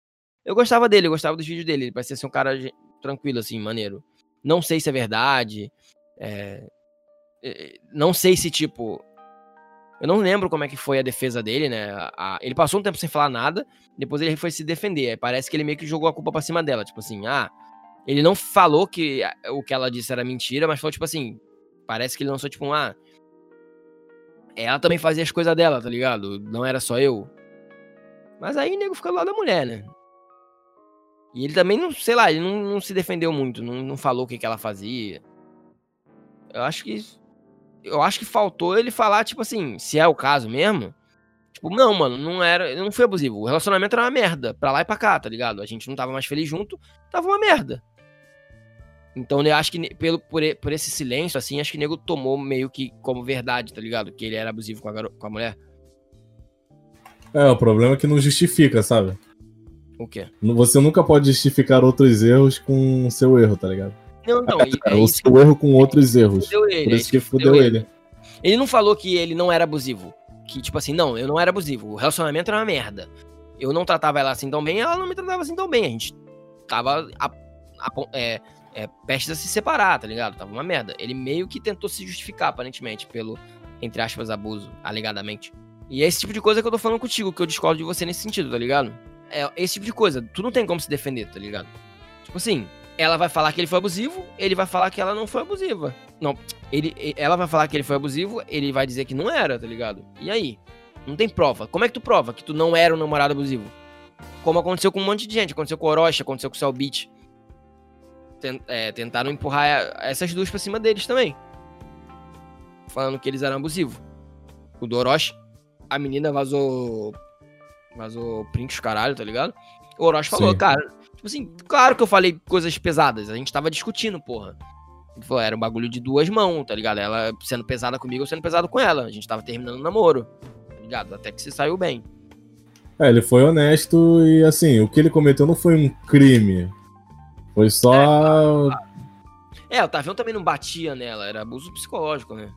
Eu gostava dele, eu gostava dos vídeos dele, ele parecia ser um cara tranquilo, assim, maneiro. Não sei se é verdade, é, é, não sei se, tipo... Eu não lembro como é que foi a defesa dele, né? A- a- ele passou um tempo sem falar nada, depois ele foi se defender. Aí parece que ele meio que jogou a culpa pra cima dela. Tipo assim, ah, ele não falou que o que ela disse era mentira, mas falou, tipo assim, parece que ele lançou, tipo, um, ah, ela também fazia as coisas dela, tá ligado? Não era só eu. Mas aí o nego fica do lado da mulher, né? E ele também não, sei lá, ele não, não se defendeu muito, não, não falou o que, que ela fazia. Eu acho que. Eu acho que faltou ele falar, tipo assim, se é o caso mesmo. Tipo, não, mano, não era. Não foi abusivo. O relacionamento era uma merda. Pra lá e pra cá, tá ligado? A gente não tava mais feliz junto, tava uma merda. Então eu acho que pelo, por, por esse silêncio, assim, acho que o nego tomou meio que como verdade, tá ligado? Que ele era abusivo com a, com a mulher. É, o problema é que não justifica, sabe? O quê? Você nunca pode justificar outros erros com o seu erro, tá ligado? Não, então, e- é o seu erro com outros erros. ele. Por é isso que fudeu ele. Ele não falou que ele não era abusivo. Que, tipo assim, não, eu não era abusivo. O relacionamento era uma merda. Eu não tratava ela assim tão bem, ela não me tratava assim tão bem. A gente tava a, a- é, é, prestes a se separar, tá ligado? Tava uma merda. Ele meio que tentou se justificar, aparentemente, pelo, entre aspas, abuso, alegadamente. E é esse tipo de coisa que eu tô falando contigo, que eu discordo de você nesse sentido, tá ligado? É esse tipo de coisa. Tu não tem como se defender, tá ligado? Tipo assim, ela vai falar que ele foi abusivo, ele vai falar que ela não foi abusiva. Não, ele, ela vai falar que ele foi abusivo, ele vai dizer que não era, tá ligado? E aí? Não tem prova. Como é que tu prova que tu não era um namorado abusivo? Como aconteceu com um monte de gente. Aconteceu com o Orochi, aconteceu com o Cellbit. Ten- é, tentaram empurrar essas duas pra cima deles também. Falando que eles eram abusivos. O do Orochi, a menina vazou. Vazou print os caralho, tá ligado? O Orochi falou, Sim. cara. Tipo assim, claro que eu falei coisas pesadas. A gente tava discutindo, porra. Ele falou, era um bagulho de duas mãos, tá ligado? Ela sendo pesada comigo, eu sendo pesado com ela. A gente tava terminando o namoro, tá ligado? Até que se saiu bem. É, ele foi honesto e assim, o que ele cometeu não foi um crime. Foi só. É, o Tavião também não batia nela, era abuso psicológico, né?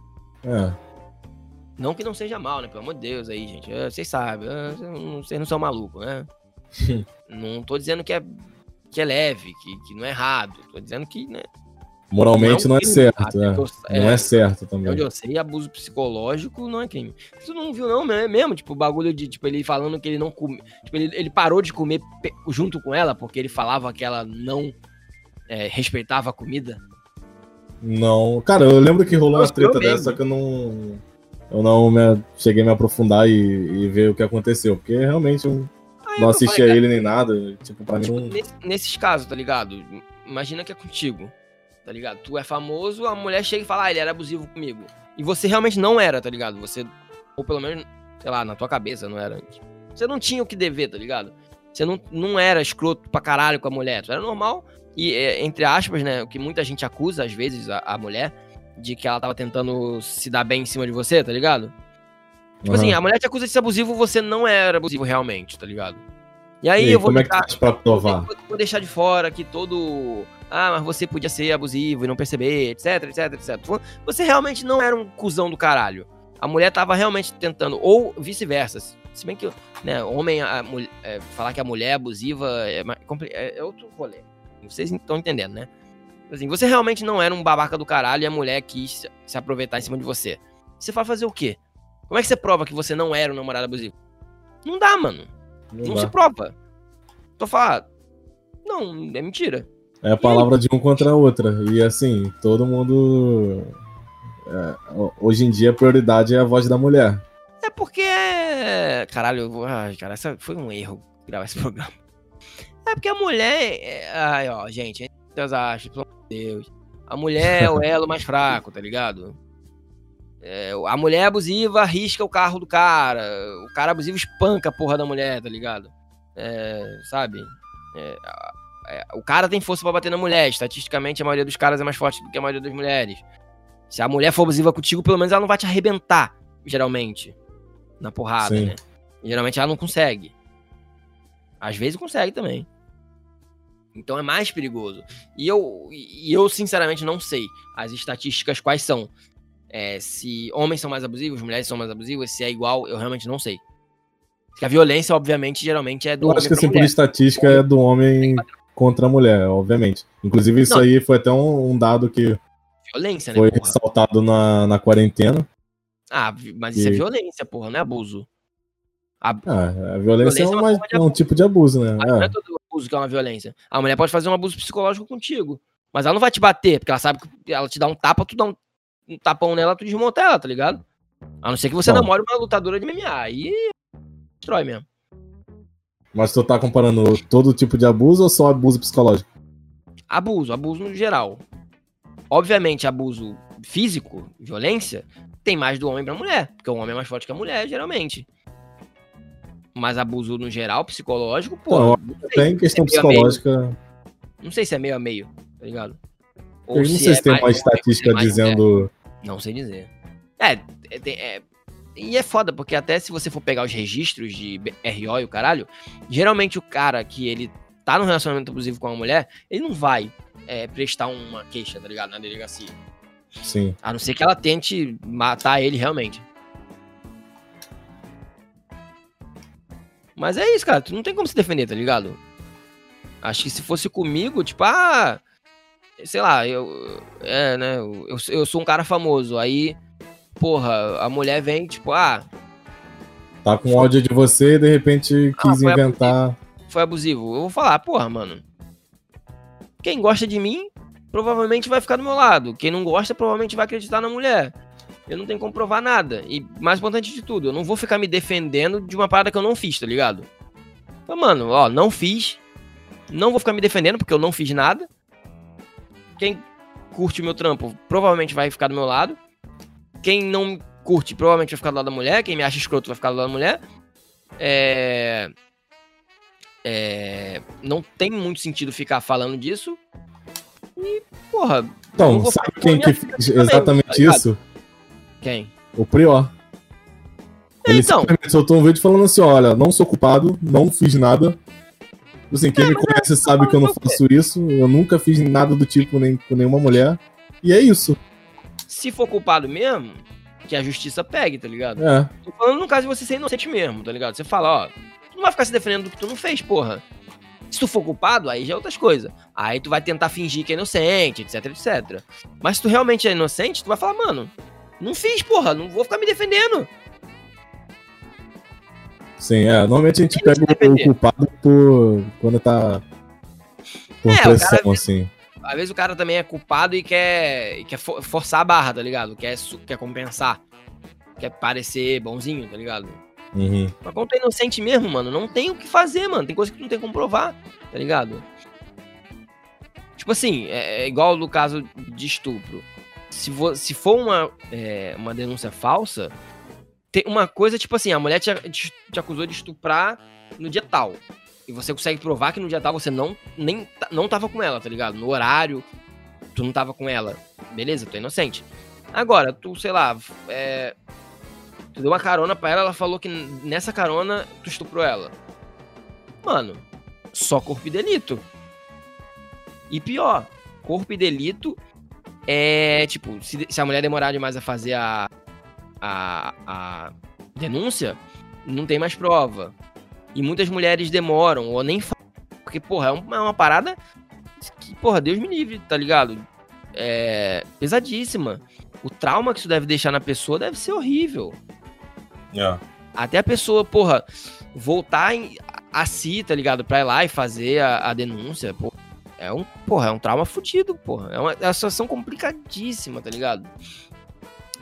É. Não que não seja mal, né? Pelo amor de Deus aí, gente. É, Vocês sabem, é, vocês não- não são malucos, né? não tô dizendo que é, que é leve, que, que não é errado. Tô dizendo que, né? Moralmente não é crime, certo, até né? que eu- Não é, é certo Onde também. eu sei, abuso psicológico não é crime. Tu não viu, não, é mesmo? Tipo, o bagulho de, tipo, ele falando que ele não come. Tipo, ele, ele parou de comer junto com ela porque ele falava que ela não é, respeitava a comida. Não. Cara, eu lembro que rolou uma treta mesmo. dessa, só que eu não. Eu não me, cheguei a me aprofundar e, e ver o que aconteceu. Porque realmente eu Aí não eu assisti a ele nem nada. Tipo, pra mim Tipo, não. nesse- nesses casos, tá ligado? Imagina que é contigo, tá ligado? Tu é famoso, a mulher chega e fala, ah, ele era abusivo comigo. E você realmente não era, tá ligado? Você, ou pelo menos, sei lá, na tua cabeça não era. Você não tinha o que dever, tá ligado? Você não, não era escroto pra caralho com a mulher. Tu era normal. E, é, entre aspas, né, o que muita gente acusa, às vezes, a, a mulher, de que ela tava tentando se dar bem em cima de você, tá ligado? Tipo assim, Aham. a mulher te acusa de ser abusivo, você não era abusivo realmente, tá ligado? E aí E eu vou como é que deixar, faz pra provar? vou- vou deixar de fora que todo. Ah, mas você podia ser abusivo e não perceber, etc, etc, etc. Você realmente não era um cuzão do caralho. A mulher tava realmente tentando, ou vice-versa. Se bem que, né, homem, a, mul- é, falar que a mulher é abusiva é, é- é outro rolê. Vocês estão entendendo, né? Assim, você realmente não era um babaca do caralho e a mulher quis se- aproveitar em cima de você. Você vai fazer o quê? Como é que você prova que você não era um namorado abusivo? Não dá, mano. Não Não dá. se prova. Tô falando. Não, é mentira. É a palavra de um contra a outra. E assim, todo mundo. é, ho- hoje em dia a prioridade é a voz da mulher. É porque. Caralho, eu vou. Ai, cara, foi um erro gravar esse programa. É porque a mulher. é- Ai, ó, gente, aspas, pelo amor de Deus. A mulher é o elo mais fraco, tá ligado? É, a mulher abusiva arrisca o carro do cara. O cara abusivo espanca a porra da mulher, tá ligado? É, sabe? É, é, o cara tem força pra bater na mulher. Estatisticamente, a maioria dos caras é mais forte do que a maioria das mulheres. Se a mulher for abusiva contigo, pelo menos ela não vai te arrebentar, geralmente. Na porrada, Sim. né? Geralmente ela não consegue. Às vezes consegue também. Então é mais perigoso. E eu, e eu sinceramente, não sei as estatísticas quais são. É, se homens são mais abusivos, mulheres são mais abusivas, se é igual, eu realmente não sei. Porque a violência, obviamente, geralmente é do Eu homem acho que assim, por mulher. estatística é do homem contra a mulher, obviamente. Inclusive, isso Não. aí foi até um, um dado que Violência, né, foi ressaltado na, na quarentena. Ah, mas isso é E- violência, porra, não é abuso. A, Ah, a violência, Violência é é, uma é um tipo de abuso, né? Mas não é É. todo abuso que é uma violência. A mulher pode fazer um abuso psicológico contigo. Mas ela não vai te bater, porque ela sabe que ela te dá um tapa, tu dá um, um tapão nela, tu desmonta ela, tá ligado? A não ser que você Bom. namore uma lutadora de MMA. Aí destrói mesmo. Mas tu tá comparando todo tipo de abuso ou só abuso psicológico? Abuso, abuso no geral. Obviamente, abuso físico, violência, tem mais do homem pra mulher. Porque o homem é mais forte que a mulher, geralmente. Mas abuso no geral, psicológico, pô. Sei Tem questão se é psicológica. Não sei se é meio a meio, tá ligado? Eu não sei se tem é mais uma homem, estatística é mais dizendo. Não sei dizer. É, é, tem- é- e é foda, porque até se você for pegar os registros de RO e o caralho, geralmente o cara que ele tá num relacionamento abusivo com uma mulher, ele não vai é, prestar uma queixa, tá ligado? Na delegacia. Sim. A não ser que ela tente matar ele realmente. Mas é isso, cara. Tu não tem como se defender, tá ligado? Acho que se fosse comigo, tipo, ah. Sei lá, eu. É, né? Eu, eu- sou um cara famoso. Aí, porra, a mulher vem, tipo, ah, Tá com ódio de você e de repente Ah, quis foi inventar. foi abusivo. Eu vou falar, porra, mano. Quem gosta de mim, provavelmente vai ficar do meu lado. Quem não gosta, provavelmente vai acreditar na mulher. Eu não tenho como provar nada. E mais importante de tudo, eu não vou ficar me defendendo de uma parada que eu não fiz, tá ligado? Então, mano, ó, não fiz. Não vou ficar me defendendo porque eu não fiz nada. Quem curte o meu trampo provavelmente vai ficar do meu lado. Quem não curte provavelmente vai ficar do lado da mulher. Quem me acha escroto vai ficar do lado da mulher. É. É, não tem muito sentido ficar falando disso. E, porra, Então, sabe quem que fez também, exatamente tá ligado? isso? Quem? O Prior. Ele Então. soltou um vídeo falando assim: olha, não sou culpado, não fiz nada. Assim, quem É, me conhece sabe que eu não faço isso, eu nunca fiz nada do tipo nem com nenhuma mulher. E é isso. Se for culpado mesmo, que a justiça pegue, tá ligado? É. Tô falando no caso de você ser inocente mesmo, tá ligado? Você fala, ó, tu não vai ficar se defendendo do que tu não fez, porra. Se tu for culpado, aí já é outras coisas. Aí tu vai tentar fingir que é inocente, etc, etc. Mas se tu realmente é inocente, tu vai falar, mano, não fiz, porra, não vou ficar me defendendo. Sim, é. Normalmente a gente pega o, culpado por quando tá por É, pressão, cara- assim. Às vezes o cara também é culpado e quer, quer for- forçar a barra, tá ligado? Quer, quer compensar. Quer parecer bonzinho, tá ligado? Uhum. Mas quando tu é inocente mesmo, mano, não tem o que fazer, mano. Tem coisa que tu não tem como provar, tá ligado? Tipo assim, é, é igual no caso de estupro. Se, vo- se for uma, é, uma denúncia falsa, tem uma coisa tipo assim, a mulher te, te, te acusou de estuprar no dia tal. E você consegue provar que no dia tal você não, nem, não tava com ela, tá ligado? No horário, tu não tava com ela. Beleza, tu é inocente. Agora, tu, sei lá, é, tu deu uma carona pra ela, ela falou que nessa carona tu estuprou ela. mano, só corpo e delito. E pior, corpo e delito é, tipo, se, se a mulher demorar demais a fazer a, a, a denúncia, não tem mais prova. E muitas mulheres demoram, ou nem falam, porque, porra, é uma, é uma parada que, porra, Deus me livre, tá ligado? É pesadíssima. O trauma que isso deve deixar na pessoa deve ser horrível. Yeah. Até a pessoa, porra, voltar em, a si, tá ligado? Pra ir lá e fazer a, a denúncia, porra. É um, porra, é um trauma fudido, porra. É uma, é uma situação complicadíssima, tá ligado?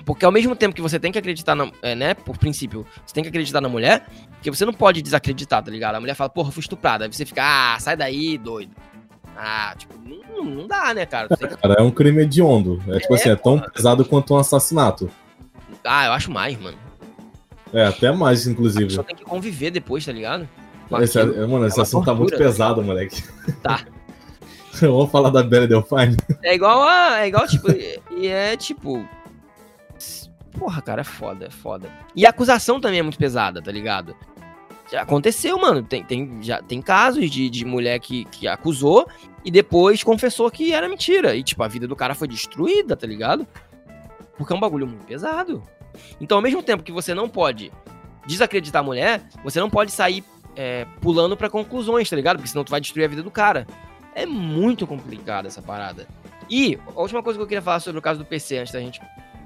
Porque ao mesmo tempo que você tem que acreditar na, é, né, por princípio, você tem que acreditar na mulher, porque você não pode desacreditar, tá ligado? A mulher fala, porra, fui estuprada. Aí você fica, ah, sai daí, doido. Ah, tipo, não, não dá, né, cara? Que... Cara, é um crime hediondo. É, é tipo assim, é tão porra. pesado quanto um assassinato. Ah, eu acho mais, mano. É, até mais, inclusive. A pessoa tem que conviver depois, tá ligado? Esse, é, mano, esse é assunto tá muito pesado, moleque. Tá. Vamos falar da Bela Delfine? É igual a. É igual, tipo. e é tipo. Porra, cara, é foda, é foda. E a acusação também é muito pesada, tá ligado? Já aconteceu, mano. Tem, tem, já, tem casos de, de mulher que, que acusou e depois confessou que era mentira. E, tipo, a vida do cara foi destruída, tá ligado? Porque é um bagulho muito pesado. Então, ao mesmo tempo que você não pode desacreditar a mulher, você não pode sair é, pulando para conclusões, tá ligado? Porque senão tu vai destruir a vida do cara. É muito complicado essa parada. E a última coisa que eu queria falar sobre o caso do PC antes da gente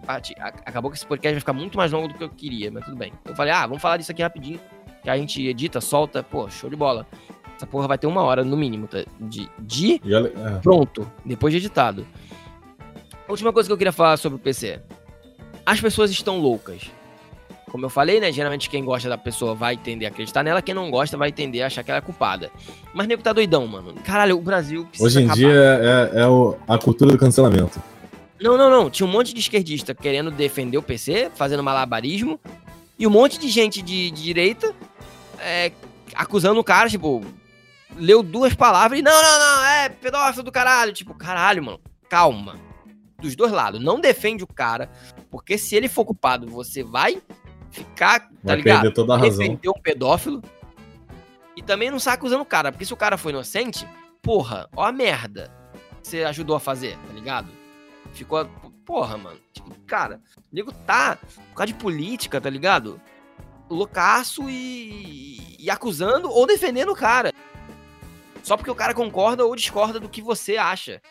partir. Acabou que esse podcast vai ficar muito mais longo do que eu queria, mas tudo bem. Eu falei, ah, vamos falar disso aqui rapidinho. Que a gente edita, solta, pô, show de bola. Essa porra vai ter uma hora no mínimo, tá? De, de é. pronto, depois de editado. A última coisa que eu queria falar sobre o PC. As pessoas estão loucas. Como eu falei, né? Geralmente quem gosta da pessoa vai tender a acreditar nela, quem não gosta vai tender a achar que ela é culpada. Mas nego tá doidão, mano. Caralho, o Brasil Hoje em acabar. dia é, é o, a cultura do cancelamento. Não, não, não. Tinha um monte de esquerdista querendo defender o PC, fazendo malabarismo. E um monte de gente de, de direita é, acusando o cara, tipo, leu duas palavras e não, não, não, é pedófilo do caralho. Tipo, caralho, mano, calma. Dos dois lados. Não defende o cara, porque se ele for culpado, você vai ficar, tá Vai ligado? Perder toda a razão. Defender um pedófilo. E também não sai acusando o cara, porque se o cara foi inocente, porra, ó a merda que você ajudou a fazer, tá ligado? Ficou. Porra, mano. Tipo, cara, o nego tá por causa de política, tá ligado? Loucaço e, e acusando ou defendendo o cara. Só porque o cara concorda ou discorda do que você acha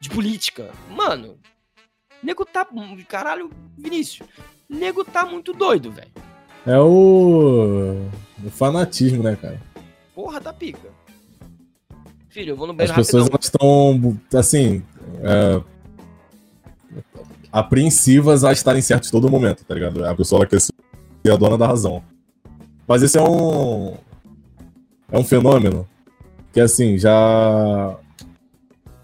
de política. Mano, o nego tá. Caralho, Vinícius nego tá muito doido, velho. É o... o fanatismo, né, cara? Porra, tá pica. Filho, eu vou no banheiro As pessoas estão, assim, é, apreensivas a estarem certas todo momento, tá ligado? A pessoa ela quer ser a dona da razão. Mas esse é um... É um fenômeno que, assim, já...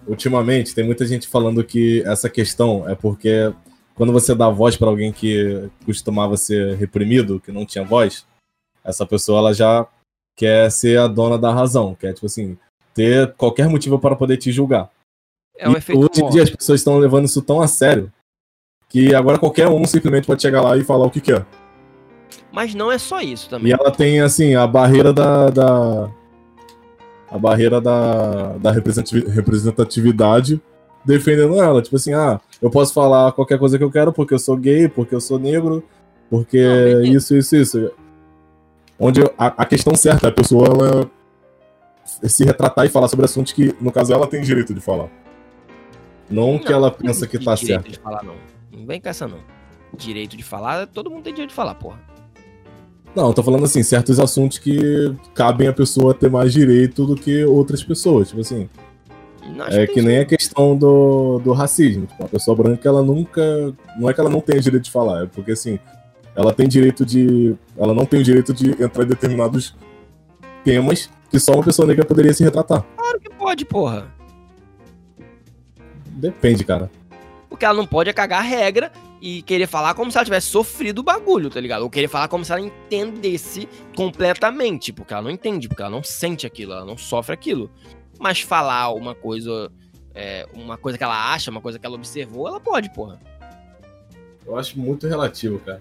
Ultimamente, tem muita gente falando que essa questão é porque quando você dá voz para alguém que costumava ser reprimido, que não tinha voz, essa pessoa ela já quer ser a dona da razão, quer tipo assim, ter qualquer motivo para poder te julgar. É um e efeito hoje em dia as pessoas estão levando isso tão a sério que agora qualquer um simplesmente pode chegar lá e falar o que quer. Mas não é só isso também. E ela tem assim a barreira da, da a barreira da, da representatividade defendendo ela. Tipo assim, ah, eu posso falar qualquer coisa que eu quero porque eu sou gay, porque eu sou negro, porque não, isso, isso, isso. Onde a, a, questão certa é a pessoa ela se retratar e falar sobre assuntos que, no caso, ela tem direito de falar. Não, não que ela pensa que tá certo. De falar, não. não vem com essa, não. Direito de falar, todo mundo tem direito de falar, porra. Não, tô falando assim, certos assuntos que cabem a pessoa ter mais direito do que outras pessoas. Tipo assim, é que, que nem a questão do, do racismo. Tipo, a pessoa branca, ela nunca. Não é que ela não tenha direito de falar, é porque assim, ela tem direito de. Ela não tem o direito de entrar em determinados temas que só uma pessoa negra poderia se retratar. Claro que pode, porra. Depende, cara. Porque ela não pode é cagar a regra e querer falar como se ela tivesse sofrido o bagulho, tá ligado? Ou querer falar como se ela entendesse completamente, porque ela não entende, porque ela não sente aquilo, ela não sofre aquilo. Mas falar uma coisa, é, uma coisa que ela acha, uma coisa que ela observou, ela pode, porra. Eu acho muito relativo, cara.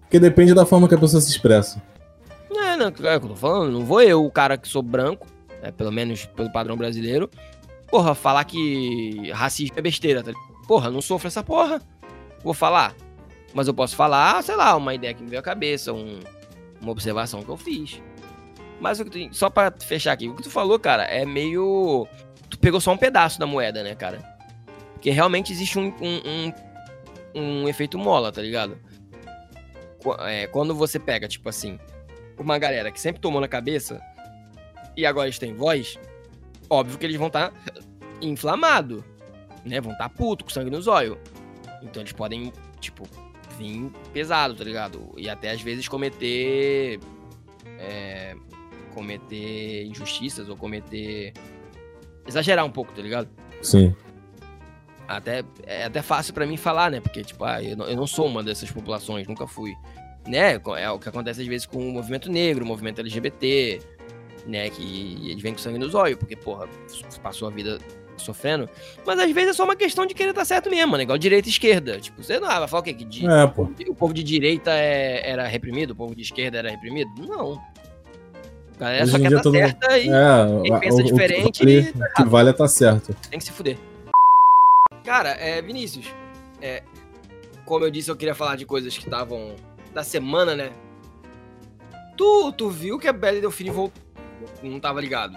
Porque depende da forma que a pessoa se expressa. É, moeda, é o que eu tô falando. Não vou eu, o cara que sou branco, é, pelo menos pelo padrão brasileiro, porra, falar que racismo é besteira, tá ligado? Porra, não sofro essa porra. Vou falar. Mas eu posso falar, sei lá, uma ideia que me veio à cabeça, um, uma observação que eu fiz. Mas só para fechar aqui, o que tu falou, cara, é meio. Tu pegou só um pedaço da moeda, né, cara? Porque realmente existe um, um, um, um efeito mola, tá ligado? É, quando você pega, tipo assim, uma galera que sempre tomou na cabeça e agora eles têm voz, óbvio que eles vão estar tá inflamado, né? Vão estar tá puto, com sangue nos olhos. Então eles podem, tipo, vir pesado, tá ligado? E até às vezes cometer. É, cometer injustiças ou cometer. Exagerar um pouco, tá ligado? Sim. Até, é até fácil para mim falar, né? Porque, tipo, ah, eu, não, eu não sou uma dessas populações, nunca fui. Né? É o que acontece às vezes com o movimento negro, o movimento LGBT, né? Que eles vêm com sangue nos olhos, porque, porra, passou a vida sofrendo. Mas às vezes é só uma questão de querer estar tá certo mesmo, né? Igual direita e esquerda. Tipo, você não ah, vai falar o quê? Que de, é, o povo de direita é, era reprimido, o povo de esquerda era reprimido? Não. Galera Hoje só quer tá certa e é, quem pensa o, diferente. O que, vale, tá que vale é estar tá certo. Tem que se fuder. Cara, é, Vinícius, é, como eu disse, eu queria falar de coisas que estavam da semana, né? Tu, tu viu que a Belle Delfine voltou? Não tava ligado.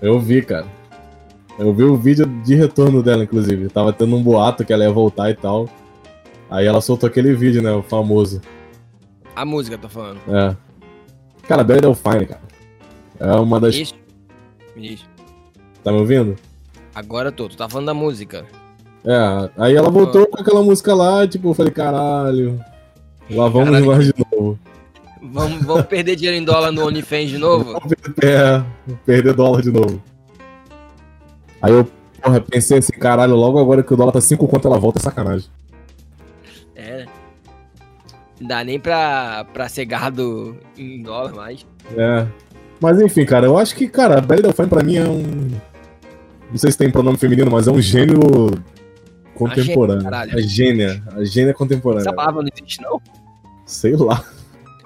Eu vi, cara. Eu vi o vídeo de retorno dela, inclusive. Tava tendo um boato que ela ia voltar e tal. Aí ela soltou aquele vídeo, né? O famoso. A música, tá falando. É. Cara, Belle Delfine, cara. É uma das. Isso. Isso. Tá me ouvindo? Agora tô. Tu tá falando da música. É, aí ela voltou com aquela música lá, tipo, eu falei, caralho. Lá vamos caralho. nós de novo. Vamos, vamos perder dinheiro em dólar no OnlyFans de novo? É, perder dólar de novo. Aí eu, porra, pensei assim, caralho, logo agora que o dólar tá 5 quanto ela volta, é sacanagem. É. Não dá nem pra, pra ser gado em dólar mais. É. Mas enfim, cara, eu acho que, cara, a Belly Delphine pra mim é um. Não sei se tem pronome feminino, mas é um gênio contemporâneo. A, gênia, a gênia. Contemporânea. Essa palavra não existe, não? Sei lá.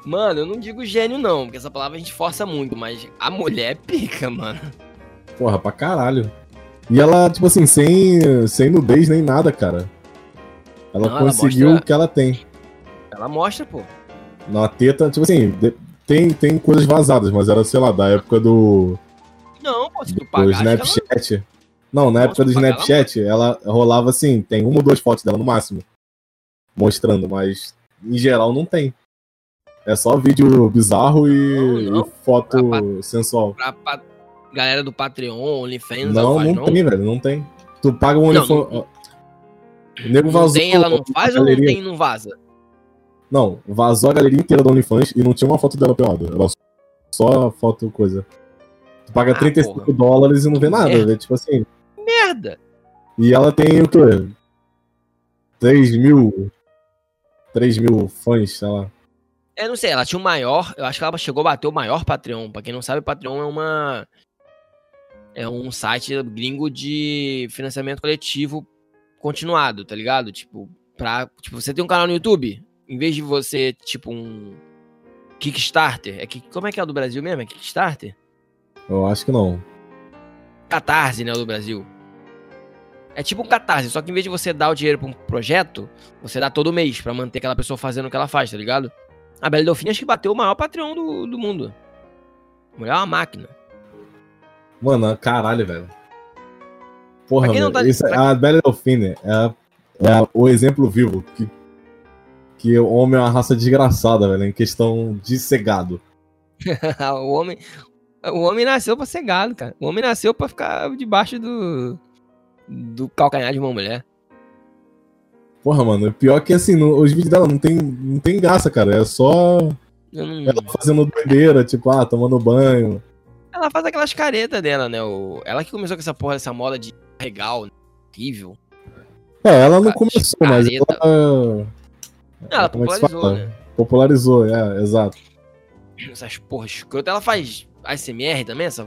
Mano, eu não digo gênio, não, porque essa palavra a gente força muito, mas a mulher é pica, mano. Porra, pra caralho. E ela, tipo assim, sem, sem nudez nem nada, cara. Ela não, conseguiu ela mostra... o que ela tem. Ela mostra, pô. Na teta, tipo assim, tem, tem coisas vazadas, mas era, sei lá, da época do. Não, pô, se tu pagar. Do Snapchat. Ela... Não, na época do Snapchat, ela... ela rolava assim, tem uma ou duas fotos dela no máximo. Mostrando, mas em geral não tem. É só vídeo bizarro e, não, não. e foto pra, sensual. Pra, pra, galera do Patreon, OnlyFans, não, não, não tem, velho, não tem. Tu paga um OnlyFans. O nego vazou. Tem, ela não faz ou não tem não vaza? Não, vazou a galeria inteira do OnlyFans e não tinha uma foto dela pelada. Era só foto, coisa. Tu paga ah, 35 porra. dólares e não vê nada, velho. Tipo assim. Merda! E ela tem o quê? 3 mil. 3 mil fãs, sei lá. Eu não sei, ela tinha o maior. Eu acho que ela chegou a bater o maior Patreon. Pra quem não sabe, o Patreon é uma é um site gringo de financiamento coletivo continuado, tá ligado? Tipo, pra, tipo, você tem um canal no YouTube, em vez de você, tipo, um Kickstarter, é que, como é que é o do Brasil mesmo? É Kickstarter? Eu acho que não. Catarse, né, o do Brasil. É tipo um catarse, só que em vez de você dar o dinheiro pra um projeto, você dá todo mês para manter aquela pessoa fazendo o que ela faz, tá ligado? A Bela Delfine acho que bateu o maior Patreon do, do mundo. A mulher é uma máquina. Mano, caralho, velho. Porra, tá... isso, é a Bela Delfine é, é o exemplo vivo que, que o homem é uma raça desgraçada, velho, em questão de cegado. o homem, o homem nasceu pra ser gado, cara. O homem nasceu pra ficar debaixo do, do calcanhar de uma mulher. Porra, mano, pior que assim, no, os vídeos dela não tem, não tem graça, cara. É só não... ela fazendo doideira, tipo, ah, tomando banho. Ela faz aquelas caretas dela, né? O... Ela que começou com essa porra, essa moda de regal, né? horrível. É, ela não começou, mas ela... Ela popularizou, né? Popularizou, é, exato. Essas porras escrotas. Ela faz ASMR também, essa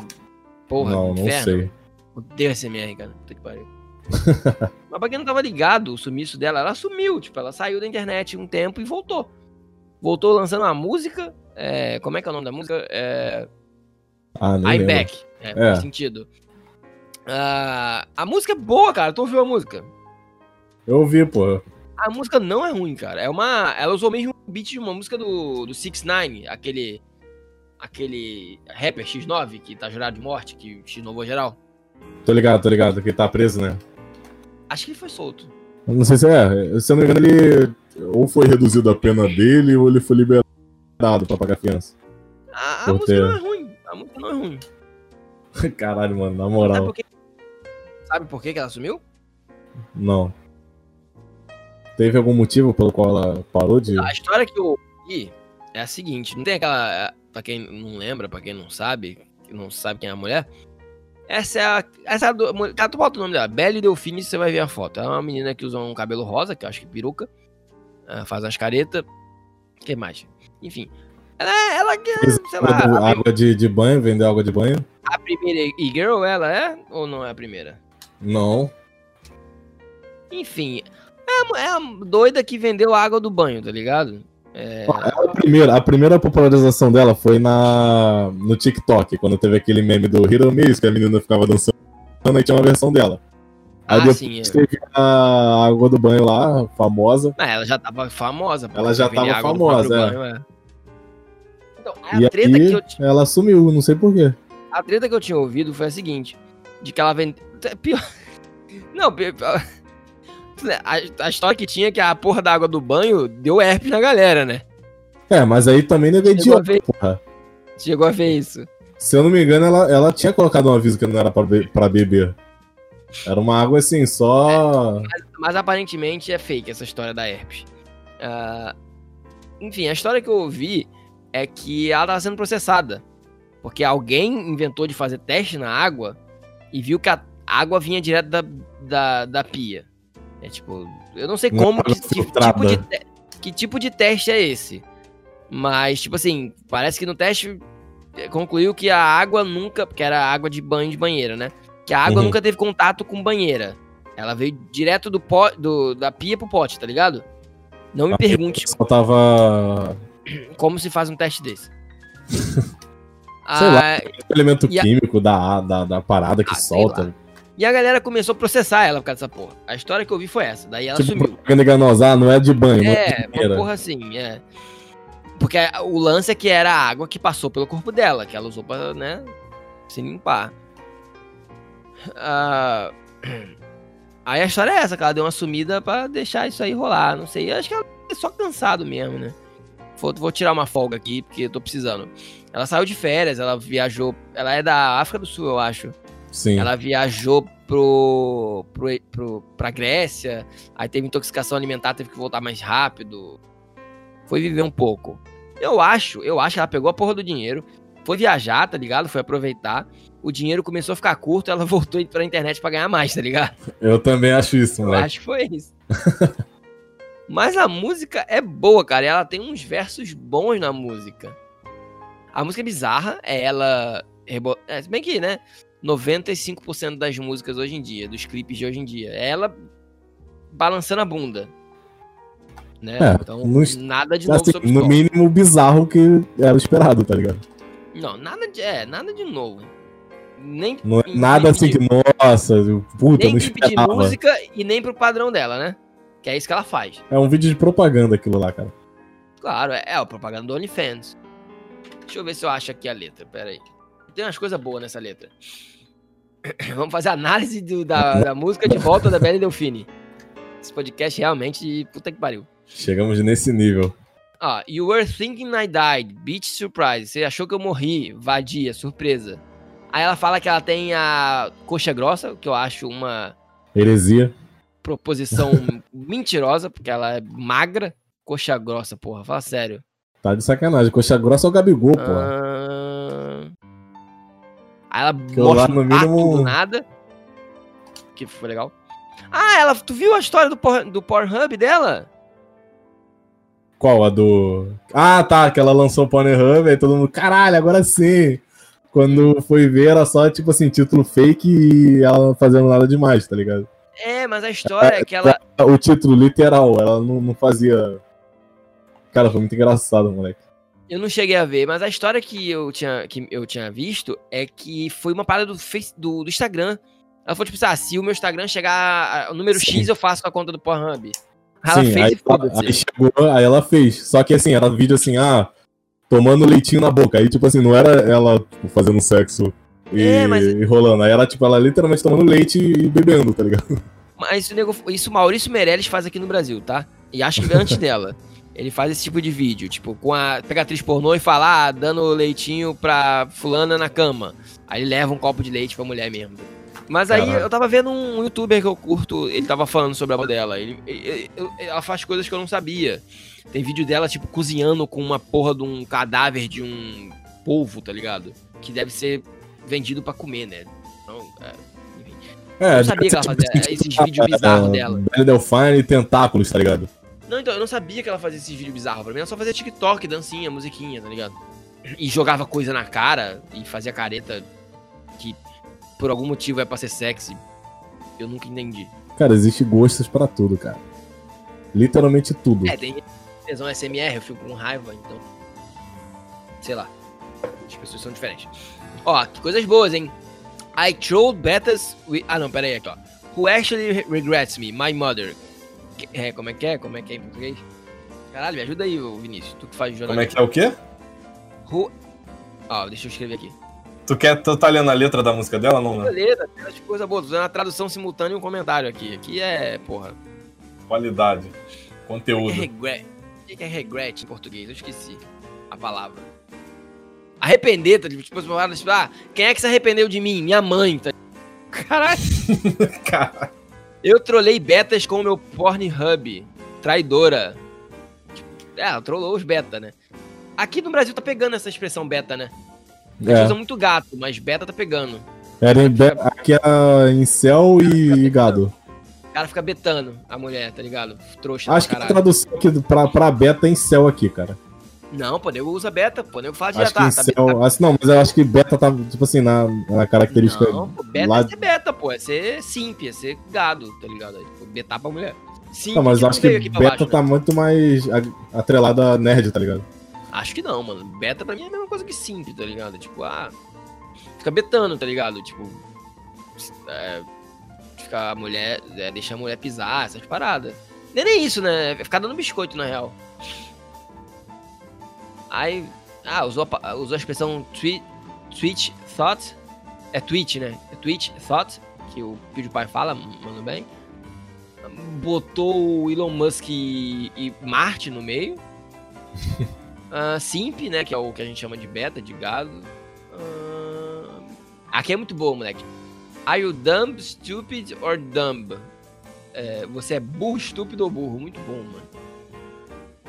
porra Não, não inferno. sei. Odeio ASMR, cara. Puta que pariu. mas pra quem não tava ligado, o sumiço dela, ela sumiu. Tipo, ela saiu da internet um tempo e voltou. Voltou lançando uma música É, como é que é o nome da música? É, Ah, I'm lembro. Back. É, É. faz sentido. Ah, a música é boa, cara. Tu ouviu a música? Eu ouvi, pô. A música não é ruim, cara. É uma. Ela usou mesmo o beat de uma música do, do 6 9 aquele. Aquele rapper X9 que tá jurado de morte, que X9 geral. Tô ligado, tô ligado, que ele tá preso, né? Acho que ele foi solto. Não sei se é. Se eu não me engano, ele ou foi reduzido a pena dele ou ele foi liberado pra pagar fiança. A, a Por música ter- não é ruim. A música não é ruim. Caralho, mano, na Sabe moral. por, quê? Sabe por que ela sumiu? Não. Teve algum motivo pelo qual ela parou de. A história que eu ouvi é a seguinte: não tem aquela. Pra quem não lembra, pra quem não sabe, que não sabe quem é a mulher. Essa é a. Essa é a do, cara, tu bota o nome dela. Belle Delfine, você vai ver a foto. É uma menina que usa um cabelo rosa, que eu acho que peruca. ah, faz umas caretas. O que mais? Enfim. Ela, é- ela, é, sei lá, água de, de banho, vendeu água de banho? a primeira e-girl, ela é? Ou não é a primeira? Não. Enfim. É é a doida que vendeu a água do banho, tá ligado? É, A primeira, a primeira popularização dela foi na no TikTok, quando teve aquele meme do Hero Miss, que a menina ficava dançando e tinha uma versão dela. Aí ah, depois sim. é. teve a água do banho lá, famosa. Ah, ela já tava famosa. Ela já tava famosa, é. banho, é. Então, a treta, que eu, ela sumiu, não sei porquê. a treta que eu tinha ouvido foi a seguinte: de que ela vendeu. Pior. Não, pi- pior- a, a história que tinha é que a porra da água do banho deu herpes na galera, né? É, mas aí também não é Chegou a idiota, ver. porra. Chegou a ver isso. Se eu não me engano, ela, ela tinha colocado um aviso que não era pra, be- pra beber. Era uma água assim, só. Mas aparentemente é fake essa história da herpes. Ah, enfim, a história que eu ouvi é que ela tava sendo processada. Porque alguém inventou de fazer teste na água e viu que a água vinha direto da, da, da pia. É tipo, eu não sei Uma como, que, que tipo de, que tipo de teste é esse. Mas, tipo assim, parece que no teste eh, concluiu que a água nunca. Porque era água de banho de banheira, né? Que a água Uhum. nunca teve contato com banheira. Ela veio direto do, po, do da pia pro pote, tá ligado? Não me Ah, pergunte Só tava. como se faz um teste desse. Sei lá. Ah, elemento E a- químico da, da, da parada que Ah, solta. E a galera começou a processar ela por causa dessa porra. A história que eu vi foi essa. Daí ela Tipo, sumiu. propaganda enganosa, ah, não é de banho, é É, uma porra assim, é. Porque o lance é que era a água que passou pelo corpo dela, que ela usou pra, né, se limpar. Ah, Aí a história é essa, que ela deu uma sumida pra deixar isso aí rolar, não sei. Eu acho que ela é só cansado mesmo, né? Vou, vou tirar uma folga aqui, porque eu tô precisando. Ela saiu de férias, ela viajou. Ela é da África do Sul, eu acho. Sim. Ela viajou pro, pro, pro, pra Grécia, aí teve intoxicação alimentar, teve que voltar mais rápido. Foi viver um pouco. Eu acho, eu acho que ela pegou a porra do dinheiro, foi viajar, tá ligado? Foi aproveitar. O dinheiro começou a ficar curto, ela voltou pra internet pra ganhar mais, tá ligado? Eu também acho isso, Eu moleque. acho que foi isso. Mas a música é boa, cara. Ela tem uns versos bons na música. A música é bizarra, é ela. É, se bem que, né? 95% das músicas hoje em dia, dos clipes de hoje em dia, é ela balançando a bunda. Né? É, então, no nada de novo Assim, sobre o no mínimo bizarro que era esperado, tá ligado? Não, nada de, é, nada de novo. Nem, Não nada assim que, nossa, puta, nem não de música e nem pro padrão dela, né? Que é isso que ela faz. É um vídeo de propaganda aquilo lá, cara. Claro, é, é a propaganda do OnlyFans. Deixa eu ver se eu acho aqui a letra, pera aí. Tem umas coisas boas nessa letra. Vamos fazer análise do- da, da música de volta da Belle Delfine. Esse podcast realmente, puta que pariu. Chegamos nesse nível. Ó, you were thinking I died, beach surprise. Você achou que eu morri, vadia, surpresa. Aí ela fala que ela tem a coxa grossa, que eu acho uma Heresia. proposição mentirosa, porque ela é magra. Coxa grossa, porra, fala sério. Tá de sacanagem. Coxa grossa é o Gabigol. Ah... Aí ela lá, mostra no mínimo- do nada. Que foi legal. Ah, ela, tu viu a história do, Por, do Pornhub dela? Qual? A do. Ah, tá. Que ela lançou o Pornhub, aí todo mundo, caralho, agora sim. Quando foi ver, era só, tipo assim, título fake e ela não fazendo nada demais, tá ligado? É, mas a história é que ela. O título literal, ela não, não fazia. Cara, foi muito engraçado, moleque. Eu não cheguei a ver, mas a história que eu tinha, que eu tinha visto é que foi uma parada do, face, do, do Instagram. Ela falou, tipo assim, ah, se o meu Instagram chegar ao número Sim. X, eu faço com a conta do Pornhub. Ela Sim, fez aí, e foda-se. aí chegou, aí ela fez. Só que assim, era vídeo assim, ah, tomando leitinho na boca. Aí, tipo assim, não era ela tipo, fazendo sexo e, É, mas- e rolando. Aí era, tipo, ela literalmente tomando leite e bebendo, tá ligado? Mas isso, o nego- isso o Maurício Meirelles faz aqui no Brasil, tá? E acho que antes dela. Ele faz esse tipo de vídeo, tipo, com a. Pega a atriz pornô e fala, ah, dando leitinho pra fulana na cama. Aí ele leva um copo de leite pra mulher mesmo. Mas aí eu tava vendo um youtuber que eu curto, ele tava falando sobre a avó dela. Ele, ele- ele- ela faz coisas que eu não sabia. Tem vídeo dela, tipo, cozinhando com uma porra de um cadáver de um polvo, tá ligado? Que deve ser vendido pra comer, né? Então, é, enfim. É, Eu sabia que ela fazia esses vídeos bizarros dela. Belle Delfine e tentáculos, tá ligado? Não, então, eu não sabia que ela fazia esses vídeos bizarros. Pra mim, ela só fazia TikTok, dancinha, musiquinha, tá ligado? E jogava coisa na cara e fazia careta que por algum motivo é pra ser sexy. Eu nunca entendi. Cara, existe gostos pra tudo, cara. Literalmente tudo. É, tem tesão SMR, eu fico com raiva, então. Sei lá. As pessoas são diferentes. Ó, que coisas boas, hein? I trolled betas with... Ah, não, pera aí, aqui, ó. Who actually regrets me? My mother. Que- É, como é que é? Como é que é em português? Caralho, me ajuda aí, Vinícius. Tu que faz Como é jornalismo. que é o quê? Who... Ó, deixa eu escrever aqui. Tu quer, tu tá lendo a letra da música dela? Não, né? Beleza, tem umas coisas boas. Tô fazendo a tradução simultânea e um comentário aqui. Aqui é, porra. Qualidade. É Conteúdo. regret. O que que é regret em português? Eu esqueci a palavra. Arrepender, tá? Tipo, tipo, ah, quem é que se arrependeu de mim? Minha mãe, tá? Caralho. Cara, Eu trolei betas com o meu Pornhub. Traidora. É, trollou os beta, né? Aqui no Brasil tá pegando essa expressão beta, né? A gente É. usa muito gato, mas beta tá pegando. Era em be- aqui é incel e, e gado. O cara fica betando a mulher, tá ligado? Trouxa Acho que a tradução aqui pra, pra beta é incel aqui, cara. Não, pô, nego usa beta, pô, nego fala Acho direto, que ah, tá incel. assim, não, mas eu acho que beta tá, tipo assim, na, na característica. Não, pô, beta lá- é ser beta, pô. É ser simp, é ser gado, tá ligado? É, tipo, betar pra mulher. Não, mas eu não acho que beta baixo, tá né? muito mais atrelado a nerd, tá ligado? Acho que não, mano. Beta pra mim é a mesma coisa que simp, tá ligado? Tipo, ah. Fica betando, tá ligado? Tipo. É, fica a mulher. É, deixa a mulher pisar, essas paradas. Nem nem isso, né? É ficar dando biscoito, na real. Aí. Ah, usou a, usou a expressão tweet, tweet thought. É tweet, né? É tweet thought, que o PewDiePie fala, mano bem. Botou o Elon Musk e, e Marte no meio. Ah, Simp, né? Que é o que a gente chama de beta, de gado. Ah, aqui é muito bom, moleque. Are you dumb, stupid or dumb? É, você é burro, estúpido ou burro? Muito bom, mano.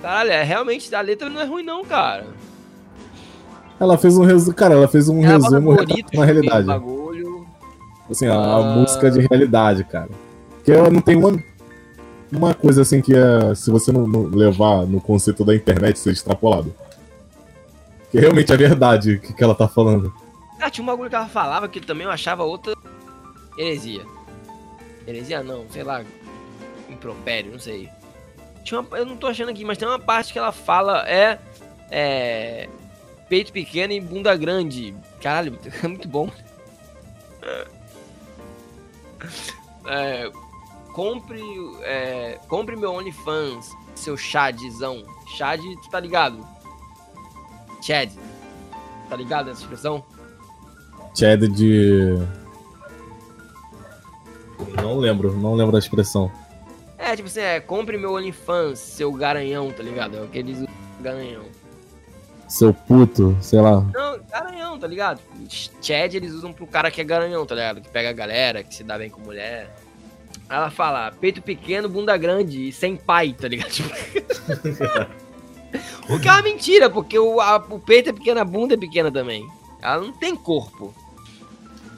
Caralho, é, realmente a letra não é ruim, não, cara. Ela fez um resumo. Cara, ela fez um Ela resumo na realidade. Bagulho. Assim, a, a Ah. música de realidade, cara. Porque ela não tem uma, uma coisa assim que é. Se você não, não levar no conceito da internet ser extrapolado. Que realmente é verdade o que, que ela tá falando. Ah, tinha um bagulho que ela falava que também eu achava outra heresia. Heresia não, sei lá. Impropério, não sei. Tinha uma- eu não tô achando aqui, mas tem uma parte que ela fala é. É. Peito pequeno e bunda grande. Caralho, é muito bom. É, compre. É, compre meu OnlyFans, seu Chadzão. Chad, tu tá ligado? Chad. Tá ligado essa expressão? Chad de. Não lembro, não lembro da expressão. É, tipo assim, é, compre meu OnlyFans, seu garanhão, tá ligado? É o que eles usam, garanhão. Seu puto, sei lá. Não, garanhão, tá ligado? Chad eles usam pro cara que é garanhão, tá ligado? Que pega a galera, que se dá bem com mulher. Aí Ela fala, peito pequeno, bunda grande e sem pai, tá ligado? O que é uma mentira, porque o, a- o peito é pequeno, a bunda é pequena também. Ela não tem corpo.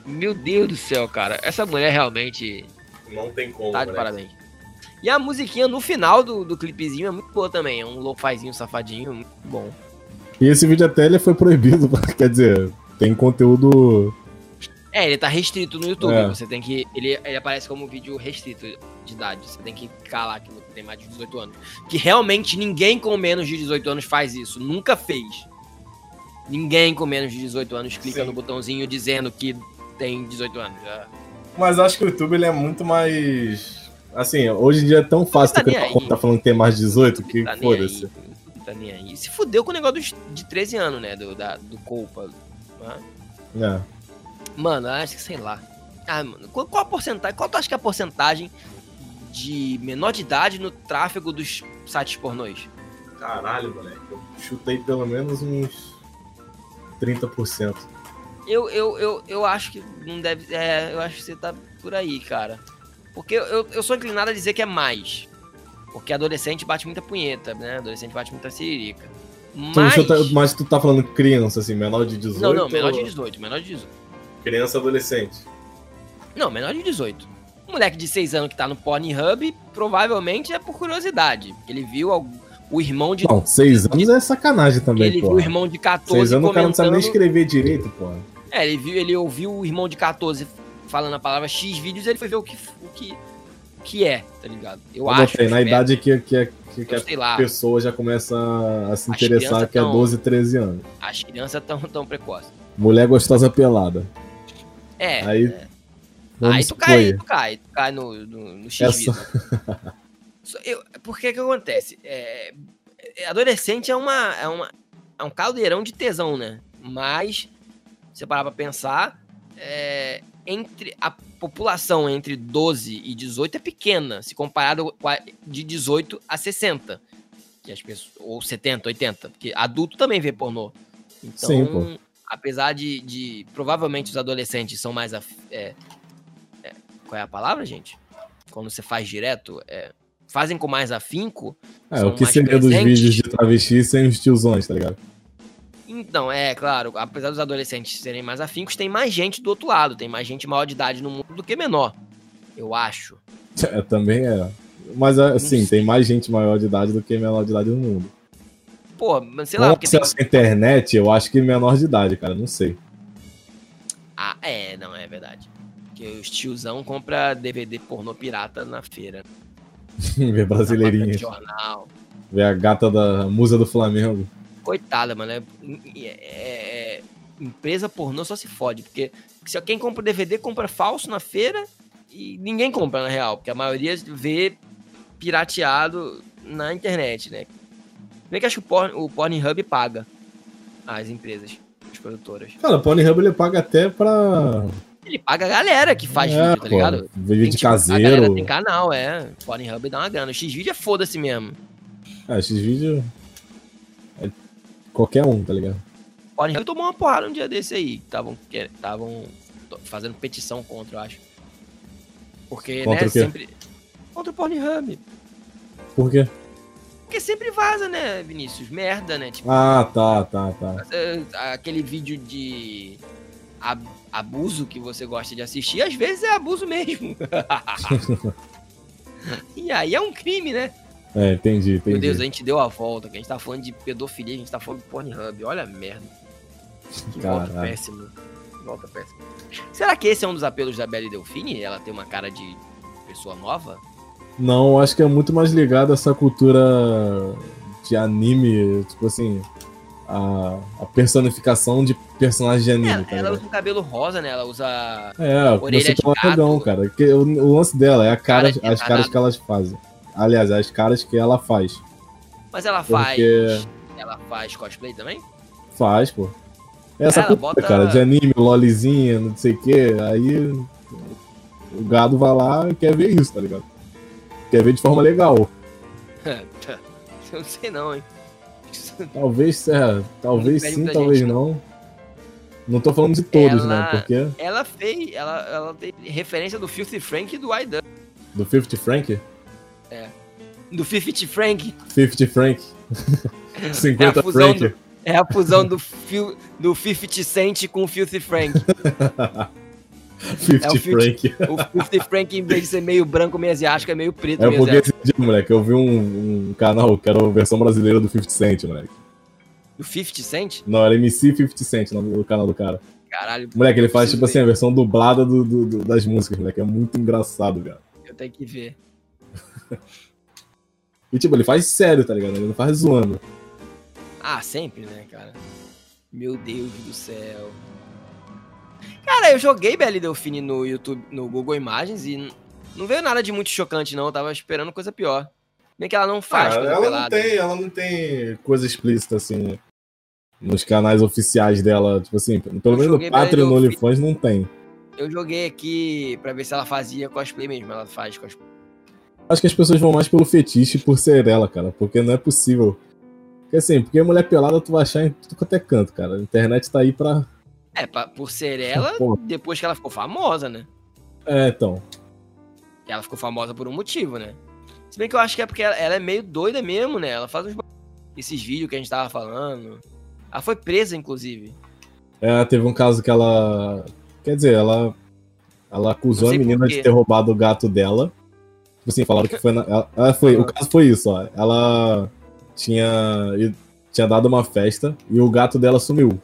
Meu Deus do céu, cara. Essa mulher realmente Não tem como. Tá de né? parabéns. E a musiquinha no final do, do clipezinho é muito boa também. É um lo-fizinho safadinho, muito bom. E esse vídeo até ele foi proibido, quer dizer, tem conteúdo É, ele tá restrito no YouTube. É. Você tem que. Ele, ele aparece como vídeo restrito de idade. Você tem que lá que tem mais de 18 anos. Que realmente ninguém com menos de 18 anos faz isso. Nunca fez. Ninguém com menos de 18 anos clica Sim. no botãozinho dizendo que tem 18 anos. É. Mas acho que o YouTube ele é muito mais. Assim, hoje em dia é tão fácil Tá ter uma aí. conta falando que tem mais de 18 que Tá foda-se. Tá nem aí. Se fudeu com o negócio dos, de 13 anos, né? Do, da, do Copa. né? É. Mano, acho que sei lá. Ah, mano, qual, qual a porcentagem? Qual tu acha que é a porcentagem de menor de idade no tráfego dos sites pornôs? Caralho, moleque. Eu chutei pelo menos uns 30%. Eu, eu, eu, eu acho que não deve. É, eu acho que você tá por aí, cara. Porque eu, eu, sou inclinado a dizer que é mais. Porque adolescente bate muita punheta, né? Adolescente bate muita siririca. Tu Mas. chuta- mas tu tá falando criança, assim, menor de 18? Não, não, menor de ou- 18, menor de 18. Criança adolescente. Não, menor de 18. Um moleque de 6 anos que tá no Pornhub, provavelmente é por curiosidade. Ele viu o irmão de. Não, 6 anos é sacanagem também, ele viu pô. o irmão de 14 6 anos o cara não sabe nem comentando. escrever direito, pô. É, ele, viu, ele ouviu o irmão de 14 falando a palavra X vídeos ele foi ver o que, o que, o que é, tá ligado? Eu, Eu acho. botei, na espero, idade que, que, que, que eu a pessoa já começa a se As interessar, que é tão- 12, 13 anos. as crianças tão, tão precoces. Mulher gostosa pelada. É, Aí, aí vamos tu cai, tu cai, tu cai no, no, no X Essa- vídeos. Só- eu- Por que que acontece? É, é, adolescente é, uma, é, uma, é um caldeirão de tesão, né? Mas, se você parar pra pensar, é, entre a população entre 12 e 18 é pequena, se comparado com a de 18 a 60. Que as pessoas, ou 70, 80. Porque adulto também vê pornô. Então, Sim, pô. apesar de, de- Provavelmente os adolescentes são mais. af- é, é, qual é a palavra, gente? Quando você faz direto, é, fazem com mais afinco. É, o que seria dos presentes. vídeos de travesti sem os tiozões, tá ligado? Então, é claro, apesar dos adolescentes serem mais afincos, tem mais gente do outro lado, tem mais gente maior de idade no mundo do que menor. Eu acho. É, também é. Mas, assim, sei. tem mais gente maior de idade do que menor de idade no mundo. Pô, mas sei lá, Com porque tem. acesso à internet, eu acho que menor de idade, cara, não sei. Ah, é, não, é verdade. Porque os tiozão compra DVD pornô pirata na feira. Brasileirinhas. jornal. Ver a gata da musa do Flamengo. Coitada, mano. É, é- é- empresa pornô só se fode. Porque se quem compra DVD, compra falso na feira e ninguém compra na real. Porque a maioria vê pirateado na internet, né? Bem que acho que o, Porn, o Pornhub paga as empresas, as produtoras. Cara, o Pornhub ele paga até pra. Ele paga a galera que faz é, vídeo, tá ligado? Vídeo Tem, de tipo, A galera caseiro. tem canal, é. Pornhub dá uma grana. O X-Vídeo é foda-se mesmo. Ah. É qualquer um, tá ligado? Pornhub tomou uma porrada um dia desse aí. Estavam estavam fazendo petição contra, eu acho. Porque, Contra né, o quê? sempre. Contra o Pornhub. Por quê? Porque sempre vaza, né, Vinícius? Merda, né? Tipo, Ah, tá, tá, tá. eh, aquele vídeo de ab- abuso que você gosta de assistir, às vezes é abuso mesmo. e aí é um crime, né? É, entendi, entendi. Meu Deus, a gente deu a volta, que a gente tá falando de pedofilia, a gente tá falando de Pornhub. Olha a merda. Que volta. Que volta péssimo. Será que esse é um dos apelos da Belle Delfine? Ela tem uma cara de pessoa nova? Não, eu acho que é muito mais ligado a essa cultura de anime, tipo assim, a, a personificação de personagens de anime, Ela, tá ela ligado? usa um cabelo rosa, né? Ela usa. É, orelha de gato. arregão, cara. O, o lance dela é a cara, Cara de as caras que elas fazem. Aliás, as caras que ela faz. Mas ela faz. Porque Ela faz cosplay também? faz, pô. Essa Ela cultura, bota- cara, de anime, lolizinha, não sei o quê. Aí o gado vai lá e quer ver isso, tá ligado? Quer ver de forma legal. Eu não sei não, hein? Talvez, é, talvez sim, talvez gente, não. Não tô falando de todos, Ela- né? Porque Ela fez. Ela, ela tem referência do Filthy Frank e do IDub. do 50 Frank, Do Fifty Frank. 50 Frank, É 50 a fusão Frank. É a fusão do, fil, do 50 Cent com o Filthy Frank. 50 é o 50 Frank. O 50 Frank, em vez de ser meio branco, meio asiático, é meio preto, É meio porque asiático. esse dia, moleque, eu vi um, um canal que era a versão brasileira do 50 Cent, moleque. Do 50 Cent? Não, era MC 50 Cent no, canal do cara. Caralho. Moleque, ele faz, tipo assim, ver. a versão dublada do, do- do- das músicas, moleque. É muito engraçado, cara. Eu tenho que ver. E, tipo, ele faz sério, tá ligado? Ele não faz zoando. Ah, sempre, né, cara? Meu Deus do céu. Cara, eu joguei Belle Delfine no YouTube, no Google Imagens e não veio nada de muito chocante, não. Eu tava esperando coisa pior. Bem que ela não faz Ah, coisa ela não pelada. tem, ela não tem coisa explícita, assim, nos canais oficiais dela. Tipo assim, pelo menos no Patreon e no OnlyFans não tem. Eu joguei aqui pra ver se ela fazia cosplay mesmo. Ela faz cosplay. Acho que as pessoas vão mais pelo fetiche por ser ela, cara. Porque não é possível. Porque assim, porque mulher pelada tu vai achar em tudo quanto é canto, cara. A internet tá aí pra. É, pra- por ser ela, depois que ela ficou famosa, né? É, então. Ela ficou famosa por um motivo, né? Se bem que eu acho que é porque ela, ela é meio doida mesmo, né? Ela faz uns... esses vídeos que a gente tava falando. Ela foi presa, inclusive. É, teve um caso que ela. Quer dizer, ela. Ela acusou a menina de ter roubado o gato dela. Tipo assim, falaram que foi na. Ela, ela foi, o caso foi isso, ó. Ela tinha. Tinha dado uma festa e o gato dela sumiu.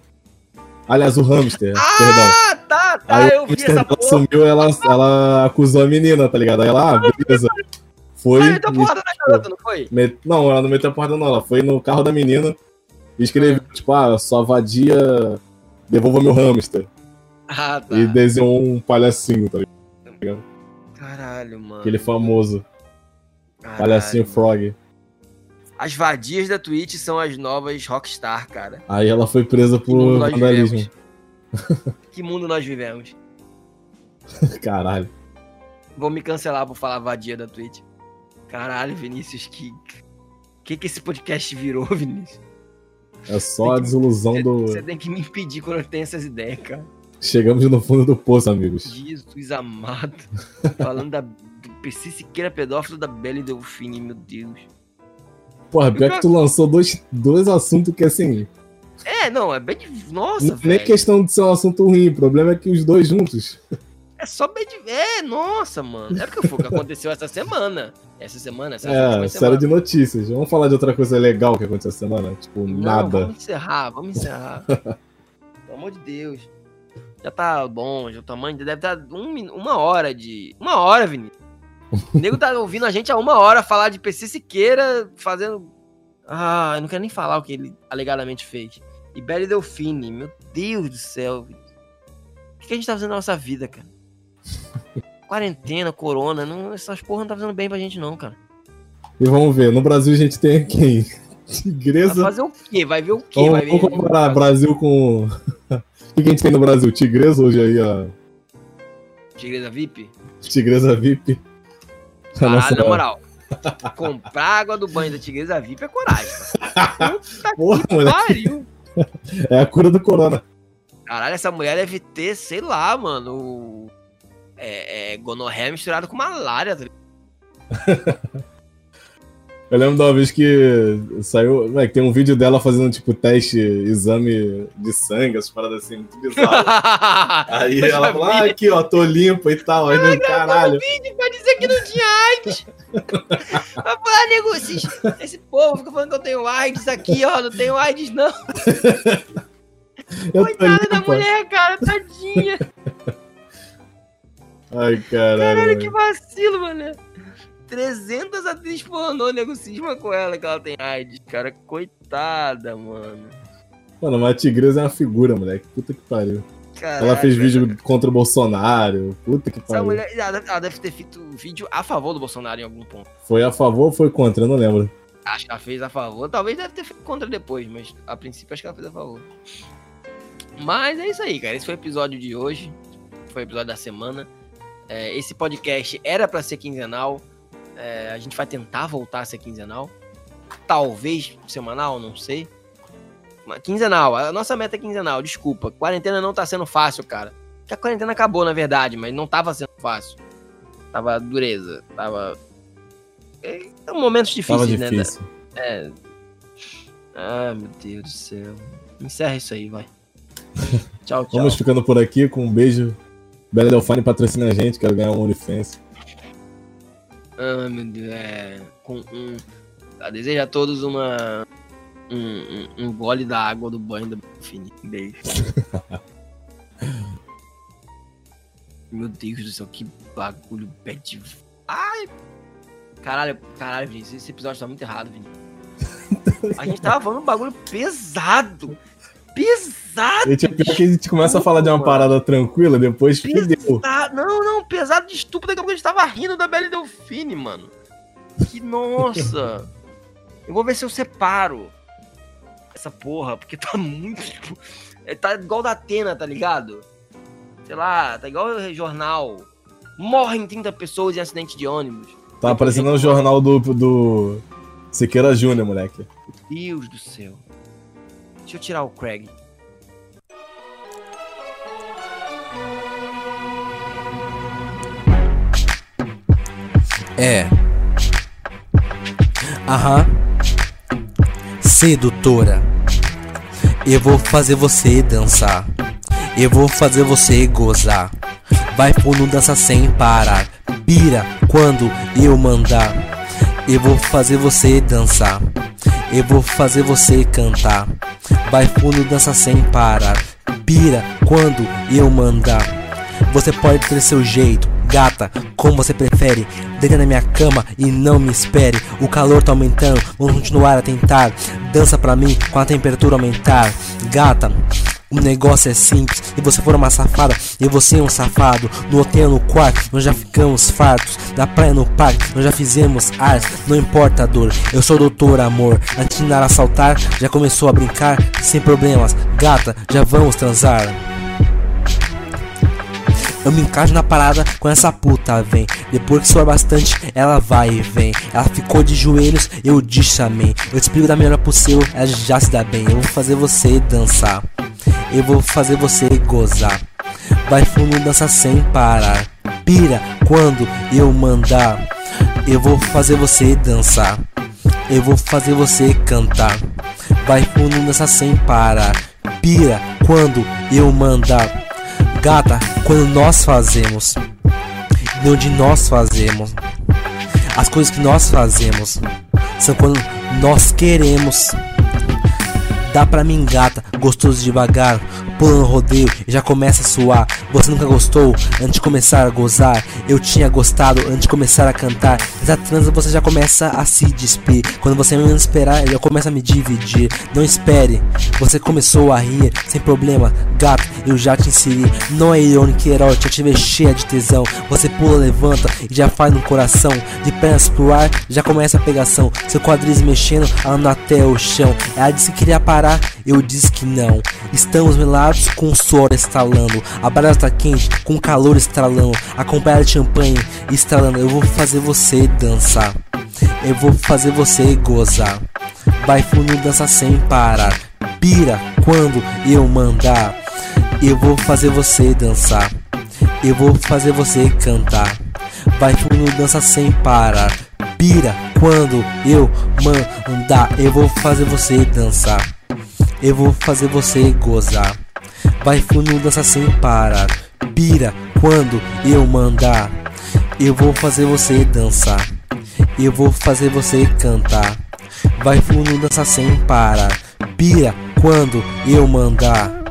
Aliás, o hamster, perdão. Ah, tá, tá, Aí o eu vi hamster essa dela porra. sumiu, ela, ela acusou a menina, tá ligado? Aí ela, ah, beleza. Foi. Ela meteu e- porrada na garota, não foi? Met- Não, ela não meteu a porta não, ela foi no carro da menina e escreveu, É. tipo, ah, sua vadia devolva meu hamster. Ah, tá. E desenhou um palhacinho, tá ligado? Caralho, mano. Aquele famoso Caralho, palhacinho mano. Frog. As vadias da Twitch são as novas Rockstar, cara. Aí ela foi presa Que por vandalismo. que mundo nós vivemos. Caralho. Vou me cancelar por falar vadia da Twitch. Caralho, Vinícius, que. que que esse podcast virou, Vinícius? É só a desilusão do. Você tem que me impedir quando eu tenho essas ideias, cara. Chegamos no fundo do poço, amigos. Jesus amado. Falando da, PC Siqueira pedófilo da Belle Delfine, meu Deus. Porra, pior que tu lançou dois, dois assuntos que assim. É, não, é bem. Nossa, não é nem velho. questão de ser um assunto ruim, o problema é que os dois juntos. É só bem. de- É, nossa, mano. É porque foi o que aconteceu essa semana. Essa semana, essa É, série de notícias. Vamos falar de outra coisa legal que aconteceu essa semana? Tipo, Não, nada. Vamos encerrar, vamos encerrar. Pelo amor de Deus. Já tá bom, já o tamanho deve estar um, min- uma hora de. Uma hora, Vinícius. O nego tá ouvindo a gente há uma hora falar de PC Siqueira fazendo. Ah, eu não quero nem falar o que ele alegadamente fez. E Belle Delfine, meu Deus do céu. Vinícius. O que a gente tá fazendo na nossa vida, cara? Quarentena, corona, não, essas porra não tá fazendo bem pra gente, não, cara. E vamos ver, no Brasil a gente tem quem? Vai Tigresa. fazer o quê? Vai ver o quê? Vamos, Vai ver. vamos comparar Brasil com. O que a gente tem no Brasil? Tigresa hoje aí, a Tigresa VIP? Tigresa VIP. A Caralho, nossa- na moral. Comprar água do banho da Tigresa VIP é coragem. Puta Porra, que moleque. pariu. É a cura do corona. Caralho, essa mulher deve ter, sei lá, mano. o- É, é gonorreia misturado com malária. tá ligado? Eu lembro de uma vez que saiu. Moleque, tem um vídeo dela fazendo, tipo, teste, exame de sangue, essas paradas assim, muito bizarras. Aí ela falou, ah, aqui, ó, tô limpa e tal. Aí, nego, caralho. vídeo pra dizer que não tinha AIDS. Vai falar, nego, esses- esse povo fica falando que eu tenho AIDS aqui, ó. Não tenho AIDS, não. Eu Coitada da mulher, cara, tadinha. Ai, caralho. Caralho, que vacilo, mano. 300 atrizes pornô nego cisma com ela que ela tem AIDS, cara. Coitada, mano. Mano, mas a Tigresa é uma figura, moleque. Puta que pariu. Caralho, Ela fez vídeo contra o Bolsonaro. Puta que Essa pariu. mulher, ela deve ter feito vídeo a favor do Bolsonaro em algum ponto. Foi a favor ou foi contra? Eu não lembro. Acho que ela fez a favor. Talvez deve ter feito contra depois, mas a princípio acho que ela fez a favor. Mas é isso aí, cara. Esse foi o episódio de hoje. Foi o episódio da semana. É, esse podcast era pra ser quinzenal. É, a gente vai tentar voltar a ser quinzenal. Talvez semanal, não sei. Mas quinzenal. A nossa meta é quinzenal. Desculpa. Quarentena não tá sendo fácil, cara. Que a quarentena acabou, na verdade, mas não tava sendo fácil. Tava dureza. Tava. É, momentos Tava difíceis, né? difícil. É. Ah, meu Deus do céu. Encerra isso aí, vai. tchau, tchau. Vamos ficando por aqui com um beijo. Bela Delfine patrocina a gente, quero ganhar um OnlyFans. Ah, meu Deus. É. Com um. Desejo a todos uma. Um, um, um gole da água do banho do Fini. Beijo. Meu Deus do céu, que bagulho bad. Ai! Caralho, caralho, esse episódio tá muito errado, Vinícius. A gente tava falando um bagulho pesado. Pesado! Gente, é pior que a gente começa a falar de uma parada tranquila, depois. Pesado, não, não, pesado de estúpido, daqui a pouco a gente tava rindo da Belle Delfine, mano. Que nossa! Eu vou ver se eu separo essa porra, porque tá muito. tipo, é, Tá igual da Atena, tá ligado? Sei lá, tá igual o jornal. Morrem 30 pessoas em acidente de ônibus. Tá aparecendo no jornal do, do Siqueira Júnior, moleque. Meu Deus do céu. Deixa eu tirar o Craig. É. Aham. Sedutora. Eu vou fazer você dançar. Eu vou fazer você gozar. Vai fundo dança sem parar. Pira quando eu mandar. Eu vou fazer você dançar. Eu vou fazer você cantar. Vai fundo dança sem parar. Pira quando eu mandar. Você pode ter seu jeito, gata, como você prefere. Deita na minha cama e não me espere. O calor tá aumentando, vamos continuar a tentar. Dança pra mim com a temperatura aumentar. Gata, o negócio é simples. Se você for uma safada e você é um safado. No hotel, no quarto, nós já ficamos fartos. Na praia, no parque, nós já fizemos arte. Não importa a dor, eu sou doutor amor. A tinar a saltar, já começou a brincar. Sem problemas, gata, já vamos transar. Eu me encaixo na parada com essa puta, vem. Depois que soa bastante, ela vai e vem. Ela ficou de joelhos, eu disse amém. Eu te explico da melhor possível, ela já se dá bem. Eu vou fazer você dançar. Eu vou fazer você gozar. Vai fundo, dança sem parar. Pira quando eu mandar. Eu vou fazer você dançar. Eu vou fazer você cantar. Vai fundo, dança sem parar. Pira quando eu mandar. Gata, quando nós fazemos, de onde nós fazemos, as coisas que nós fazemos são quando nós queremos. Dá pra mim, gata, gostoso devagar, pulando rodeio e já começa a suar. Você nunca gostou antes de começar a gozar? Eu tinha gostado antes de começar a cantar. Essa transa você já começa a se despir. Quando você menos esperar, eu já começo a me dividir. Não espere, você começou a rir, sem problema, gato, eu já te inseri. Não é irônico herói, já te ver cheia de tesão. Você pula, levanta e já faz no coração. De pernas pro ar, já começa a pegação. Seu quadris mexendo, andando até o chão. Ela disse que queria parar, eu disse que não. Estamos melados com o suor estalando. A barata tá quente, com calor estralando. Acompanhada de champanhe estralando. Eu vou fazer você dançar. Eu vou fazer você gozar. Vai fundo, dança sem parar. Pira quando eu mandar. Eu vou fazer você dançar. Eu vou fazer você cantar. Vai fundo, dança sem parar. Pira quando eu mandar. Eu vou fazer você dançar. Eu vou fazer você gozar. Vai fundo, dança sem parar. Pira quando eu mandar. Eu vou fazer você dançar. Eu vou fazer você cantar. Vai fundo, dança sem parar. Pira quando eu mandar.